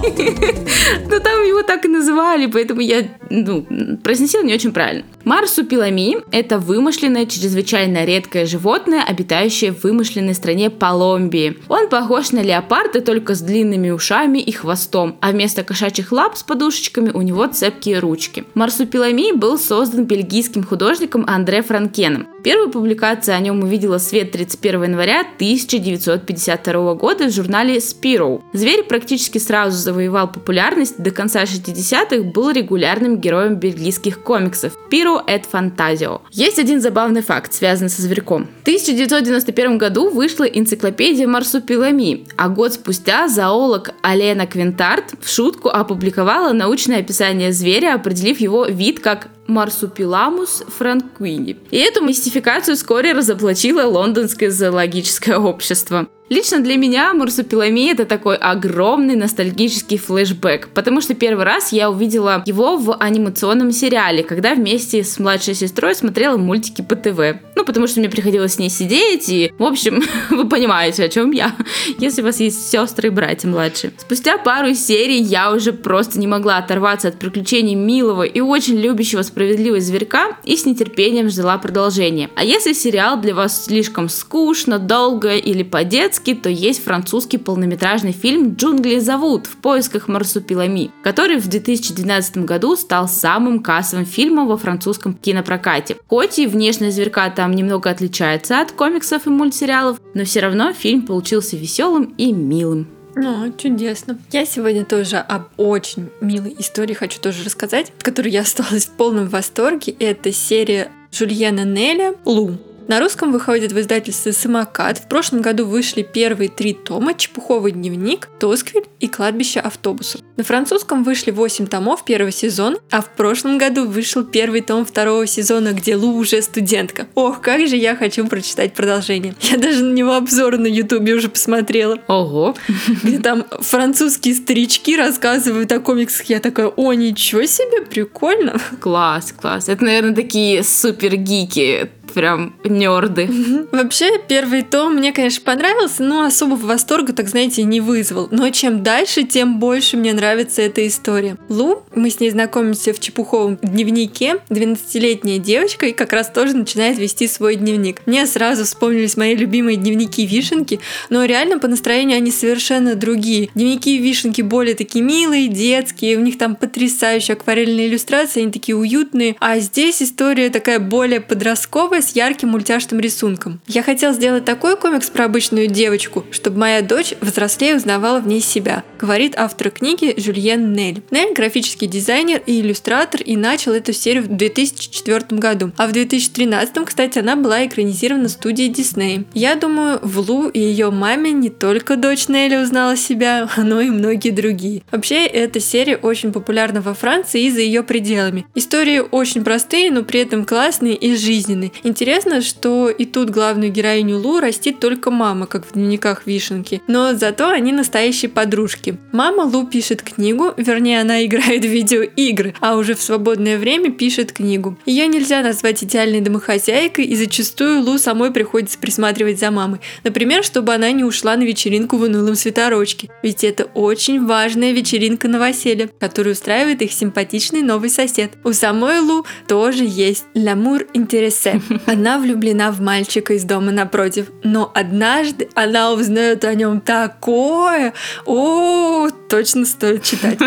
Но там его так и называли, поэтому я ну, произносила не очень правильно. Марсупилами – это вымышленное, чрезвычайно редкое животное, обитающее в вымышленной стране Колумбии. Он похож на леопарда, только с длинными ушами и хвостом, а вместо кошачьих лап с подушечками у него цепкие ручки. Марсупилами был создан бельгийским художником Андре Франкеном. Первая публикация о нем увидела свет 31 января 1952 года в журнале Spiro. Зверь практически сразу завоевал популярность, до конца 60-х был регулярным героем бельгийских комиксов Piro et Fantasio. Есть один забавный факт, связанный со зверьком. В 1991 году вышла энциклопедия Марсупилами, а год спустя зоолог Алена Квинтарт в шутку опубликовала научное описание зверя, определив его вид как Марсупиламус франквини. И эту мистификацию вскоре разоблачило лондонское зоологическое общество. Лично для меня Марсупилами это такой огромный ностальгический флешбэк, потому что первый раз я увидела его в анимационном сериале, когда вместе с младшей сестрой смотрела мультики по ТВ. Ну, потому что мне приходилось с ней сидеть, и, в общем, [laughs] вы понимаете, о чем я, если у вас есть сестры и братья младшие. Спустя пару серий я уже просто не могла оторваться от приключений милого и очень любящего справедливость зверька и с нетерпением ждала продолжения. А если сериал для вас слишком скучно, долго или по-детски, по то есть французский полнометражный фильм «Джунгли зовут. В поисках марсупилами», который в 2012 году стал самым кассовым фильмом во французском кинопрокате. Хоть и внешность зверька там немного отличается от комиксов и мультсериалов, но все равно фильм получился веселым и милым. Ну, чудесно. Я сегодня тоже об очень милой истории хочу тоже рассказать, от которой я осталась в полном восторге. Это серия Жульена Неля «Лу». На русском выходит в издательстве «Самокат». В прошлом году вышли первые три тома «Чепуховый дневник», «Тосквиль» и «Кладбище автобусов». На французском вышли 8 томов первого сезона, а в прошлом году вышел первый том второго сезона, где Лу уже студентка. Ох, как же я хочу прочитать продолжение. Я даже на него обзоры на ютубе уже посмотрела. Ого! [laughs] Где там французские старички рассказывают о комиксах. Я такая, о, ничего себе, прикольно. Класс, класс. Это, наверное, такие супер гики прям нерды. Вообще, первый том мне, конечно, понравился, но особого восторга, так знаете, не вызвал. Но чем дальше, тем больше мне нравится эта история. Лу, мы с ней знакомимся в чепуховом дневнике. 12-летняя девочка и как раз тоже начинает вести свой дневник. Мне сразу вспомнились мои любимые дневники Вишенки, но реально по настроению они совершенно другие. Дневники Вишенки более такие милые, детские, у них там потрясающие акварельные иллюстрации, они такие уютные. А здесь история такая более подростковая, с ярким мультяшным рисунком. Я хотела сделать такой комикс про обычную девочку, чтобы моя дочь взрослее узнавала в ней себя, говорит автор книги Жюльен Нель. Нель – графический дизайнер и иллюстратор и начал эту серию в 2004 году. А в 2013, кстати, она была экранизирована студией Дисней. Я думаю, в Лу и ее маме не только дочь Нелли узнала себя, [laughs] но и многие другие. Вообще, эта серия очень популярна во Франции и за ее пределами. Истории очень простые, но при этом классные и жизненные. Интересно, что и тут главную героиню Лу растит только мама, как в дневниках Вишенки. Но зато они настоящие подружки. Мама Лу пишет книгу, вернее, она играет в видеоигры, а уже в свободное время пишет книгу. Ее нельзя назвать идеальной домохозяйкой, и зачастую Лу самой приходится присматривать за мамой. Например, чтобы она не ушла на вечеринку в унылом свитерочке. Ведь это очень важная вечеринка новоселья, которую устраивает их симпатичный новый сосед. У самой Лу тоже есть l'amour intéressé. [laughs] Она влюблена в мальчика из дома напротив, но однажды она узнает о нем такое, о, точно стоит читать.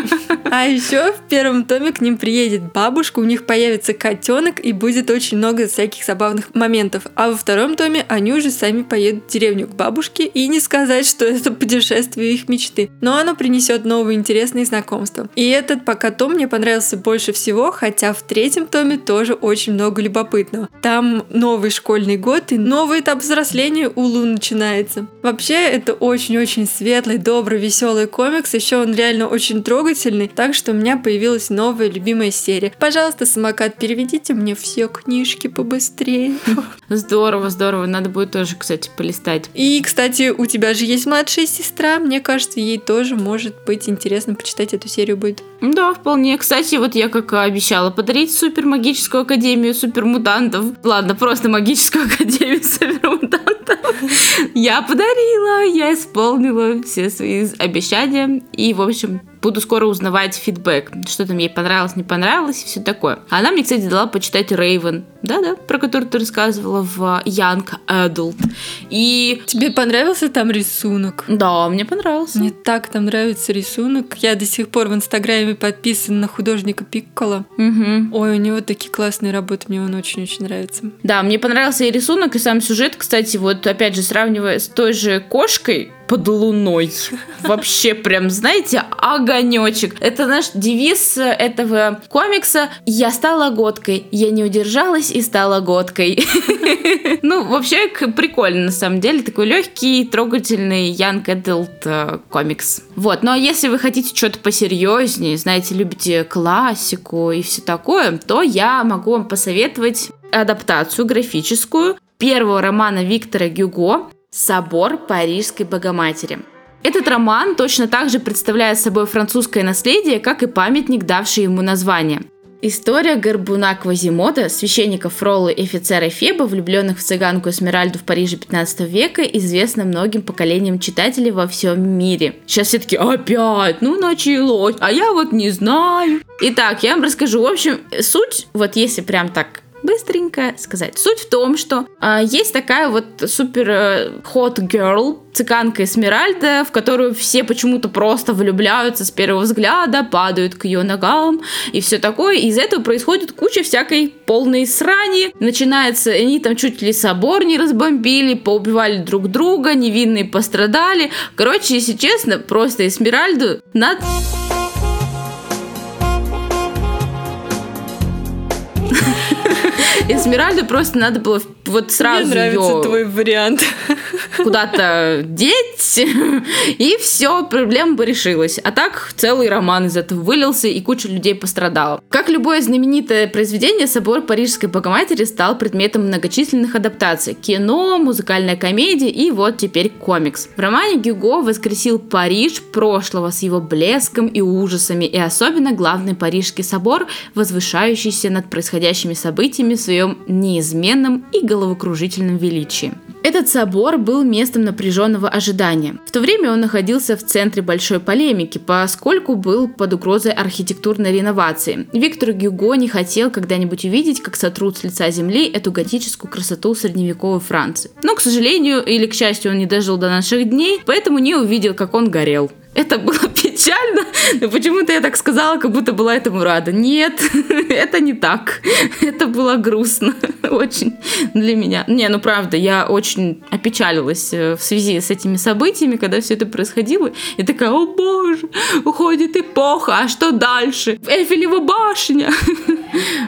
А еще в первом томе к ним приедет бабушка, у них появится котенок и будет очень много всяких забавных моментов. А во втором томе они уже сами поедут в деревню к бабушке и не сказать, что это путешествие их мечты. Но оно принесет новые интересные знакомства. И этот пока том мне понравился больше всего, хотя в третьем томе тоже очень много любопытного. Там новый школьный год и новый этап взросления у Лу начинается. Вообще, это очень-очень светлый, добрый, веселый комикс. Еще он реально очень трогательный, так что у меня появилась новая любимая серия. Пожалуйста, самокат, переведите мне все книжки побыстрее. [laughs] Здорово, здорово. Надо будет тоже, кстати, полистать. И, кстати, у тебя же есть младшая сестра. Мне кажется, ей тоже может быть интересно почитать эту серию будет. Да, вполне. Кстати, вот я как обещала подарить супер магическую академию супермутантов. Ладно, просто магическую академию супермутантов. Я подарила, я исполнила все свои обещания. И, в общем, буду скоро узнавать фидбэк, что там ей понравилось, не понравилось и все такое. Она мне, кстати, дала почитать Рейвен, да-да, про который ты рассказывала в Young Adult. И... Тебе понравился там рисунок? Да, мне понравился. Мне так там нравится рисунок. Я до сих пор в Инстаграме подписан на художника Пиккола. Угу. Ой, у него такие классные работы, мне он очень-очень нравится. Да, мне понравился и рисунок, и сам сюжет, кстати, вот опять же, сравнивая с той же кошкой, под луной. Вообще прям, знаете, огонечек. Это наш девиз этого комикса. Я стала годкой. Я не удержалась и стала годкой. [laughs] Ну, вообще прикольно, на самом деле. Такой легкий, трогательный young adult э, комикс. Вот, ну а если вы хотите что-то посерьезнее, знаете, любите классику и все такое, то я могу вам посоветовать адаптацию графическую первого романа Виктора Гюго Собор Парижской Богоматери. Этот роман точно так же представляет собой французское наследие, как и памятник, давший ему название. История Горбуна Квазимода, священника Фролы и офицера Феба, влюбленных в цыганку Эсмеральду в Париже 15 века, известна многим поколениям читателей во всем мире. Сейчас все таки опять, ну началось, а я вот не знаю. Итак, я вам расскажу. В общем, суть, вот если прям так быстренько сказать. Суть в том, что э, есть такая вот супер э, hot girl, цыганка Эсмеральда, в которую все почему-то просто влюбляются с первого взгляда, падают к ее ногам и все такое. Из этого происходит куча всякой полной срани. Начинается, они там чуть ли собор не разбомбили, поубивали друг друга, невинные пострадали. Короче, если честно, просто Эсмеральду надо... [laughs] Эсмеральду просто надо было вот сразу Мне нравится её... твой вариант. куда-то деть, и все, проблема бы решилась. А так целый роман из этого вылился, и куча людей пострадала. Как любое знаменитое произведение, собор Парижской Богоматери стал предметом многочисленных адаптаций. Кино, музыкальная комедия и вот теперь комикс. В романе Гюго воскресил Париж прошлого с его блеском и ужасами, и особенно главный Парижский собор, возвышающийся над происходящими событиями в своем неизменном и головокружительном величии. Этот собор был местом напряженного ожидания. В то время он находился в центре большой полемики, поскольку был под угрозой архитектурной реновации. Виктор Гюго не хотел когда-нибудь увидеть, как сотрут с лица земли эту готическую красоту средневековой Франции. Но, к сожалению или к счастью, он не дожил до наших дней, поэтому не увидел, как он горел. Это было печально, [laughs] но почему-то я так сказала, как будто была этому рада. Нет, [laughs] это не так. [laughs] Это было грустно очень для меня. Не, ну правда, я очень опечалилась э, в связи с этими событиями, когда все это происходило. И такая, о боже, уходит эпоха, а что дальше? Эйфелева башня.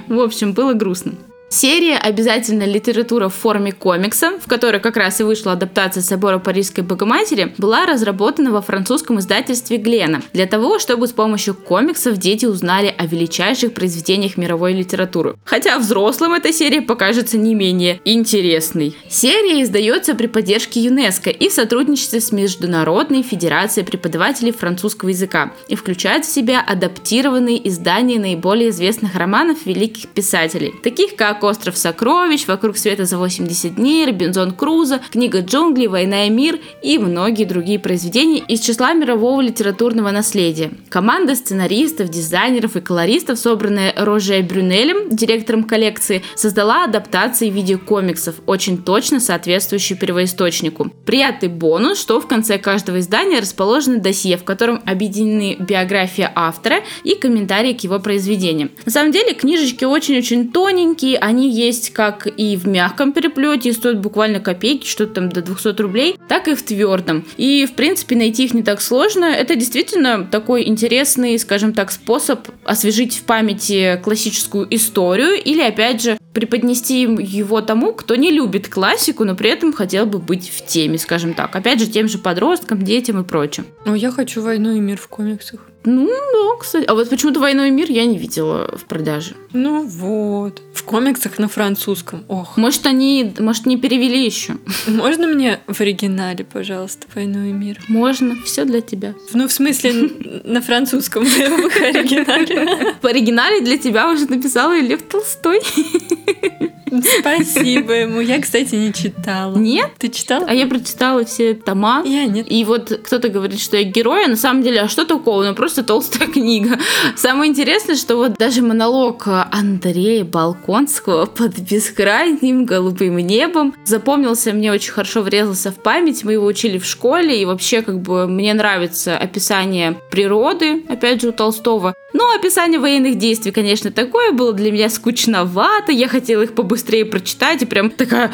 В общем, было грустно. Серия «Обязательно литература в форме комикса», в которой как раз и вышла адаптация собора Парижской Богоматери, была разработана во французском издательстве Глена для того, чтобы с помощью комиксов дети узнали о величайших произведениях мировой литературы. Хотя взрослым эта серия покажется не менее интересной. Серия издается при поддержке ЮНЕСКО и в сотрудничестве с Международной Федерацией преподавателей французского языка и включает в себя адаптированные издания наиболее известных романов великих писателей, таких как как «Остров сокровищ», «Вокруг света за 80 дней», «Робинзон Крузо», «Книга джунглей», «Война и мир» и многие другие произведения из числа мирового литературного наследия. Команда сценаристов, дизайнеров и колористов, собранная Роже Брюнелем, директором коллекции, создала адаптации видеокомиксов, очень точно соответствующие первоисточнику. Приятный бонус, что в конце каждого издания расположено досье, в котором объединены биография автора и комментарии к его произведениям. На самом деле книжечки очень-очень тоненькие, они есть как и в мягком переплете, и стоят буквально копейки, что-то там до 200 рублей, так и в твердом. И, в принципе, найти их не так сложно. Это действительно такой интересный, скажем так, способ освежить в памяти классическую историю или, опять же, преподнести его тому, кто не любит классику, но при этом хотел бы быть в теме, скажем так. Опять же, тем же подросткам, детям и прочим. Ну, я хочу «Войну и мир» в комиксах. Ну, да, кстати. А вот почему-то «Войну и мир» я не видела в продаже. Ну вот. В комиксах на французском. Ох. Может, они, может, не перевели еще. Можно мне в оригинале, пожалуйста, «Войну и мир»? Можно. Все для тебя. Ну, в смысле, на французском в оригинале. В оригинале для тебя уже написала Лев Толстой. Спасибо ему. Я, кстати, не читала. Нет? Ты читала? А я прочитала все тома. Я нет. И вот кто-то говорит, что я герой, а на самом деле, а что такого? Ну, просто толстая книга. Самое интересное, что вот даже монолог Андрея Балконского под бескрайним голубым небом запомнился мне очень хорошо, врезался в память. Мы его учили в школе, и вообще, как бы, мне нравится описание природы, опять же, у Толстого. Но описание военных действий, конечно, такое было для меня скучновато. Я хотела их побыстрее прочитать, и прям такая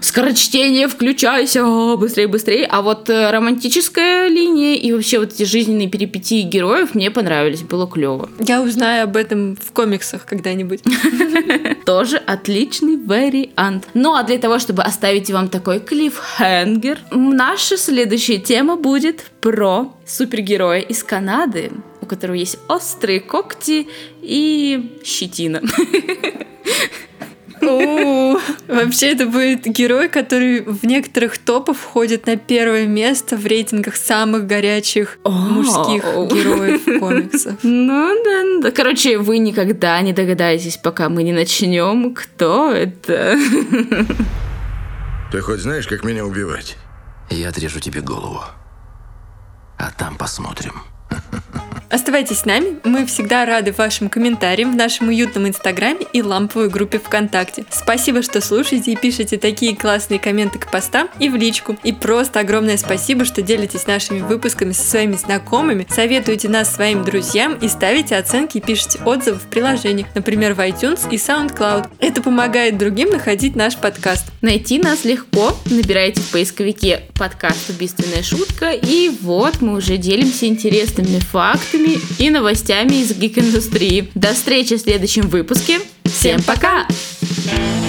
скорочтение, включайся, быстрее, быстрее. А вот э, романтическая линия и вообще вот эти жизненные перипетии героев мне понравились, было клево. Я узнаю об этом в комиксах когда-нибудь. [laughs] Тоже отличный вариант. Ну а для того, чтобы оставить вам такой клиффхенгер, наша следующая тема будет про супергероя из Канады, у которого есть острые когти и щетина. [laughs] Вообще это будет герой, который в некоторых топах входит на первое место в рейтингах самых горячих мужских героев комиксов. Ну да, да. Короче, вы никогда не догадаетесь, пока мы не начнем, кто это. Ты хоть знаешь, как меня убивать? Я отрежу тебе голову. А там посмотрим. Оставайтесь с нами, мы всегда рады вашим комментариям в нашем уютном инстаграме и ламповой группе ВКонтакте. Спасибо, что слушаете и пишете такие классные комменты к постам и в личку. И просто огромное спасибо, что делитесь нашими выпусками со своими знакомыми, советуете нас своим друзьям и ставите оценки и пишите отзывы в приложениях, например, в iTunes и SoundCloud. Это помогает другим находить наш подкаст. Найти нас легко. Набирайте в поисковике подкаст «Убийственная шутка» и вот мы уже делимся интересными интересными фактами и новостями из гик-индустрии. До встречи в следующем выпуске. Всем пока! пока!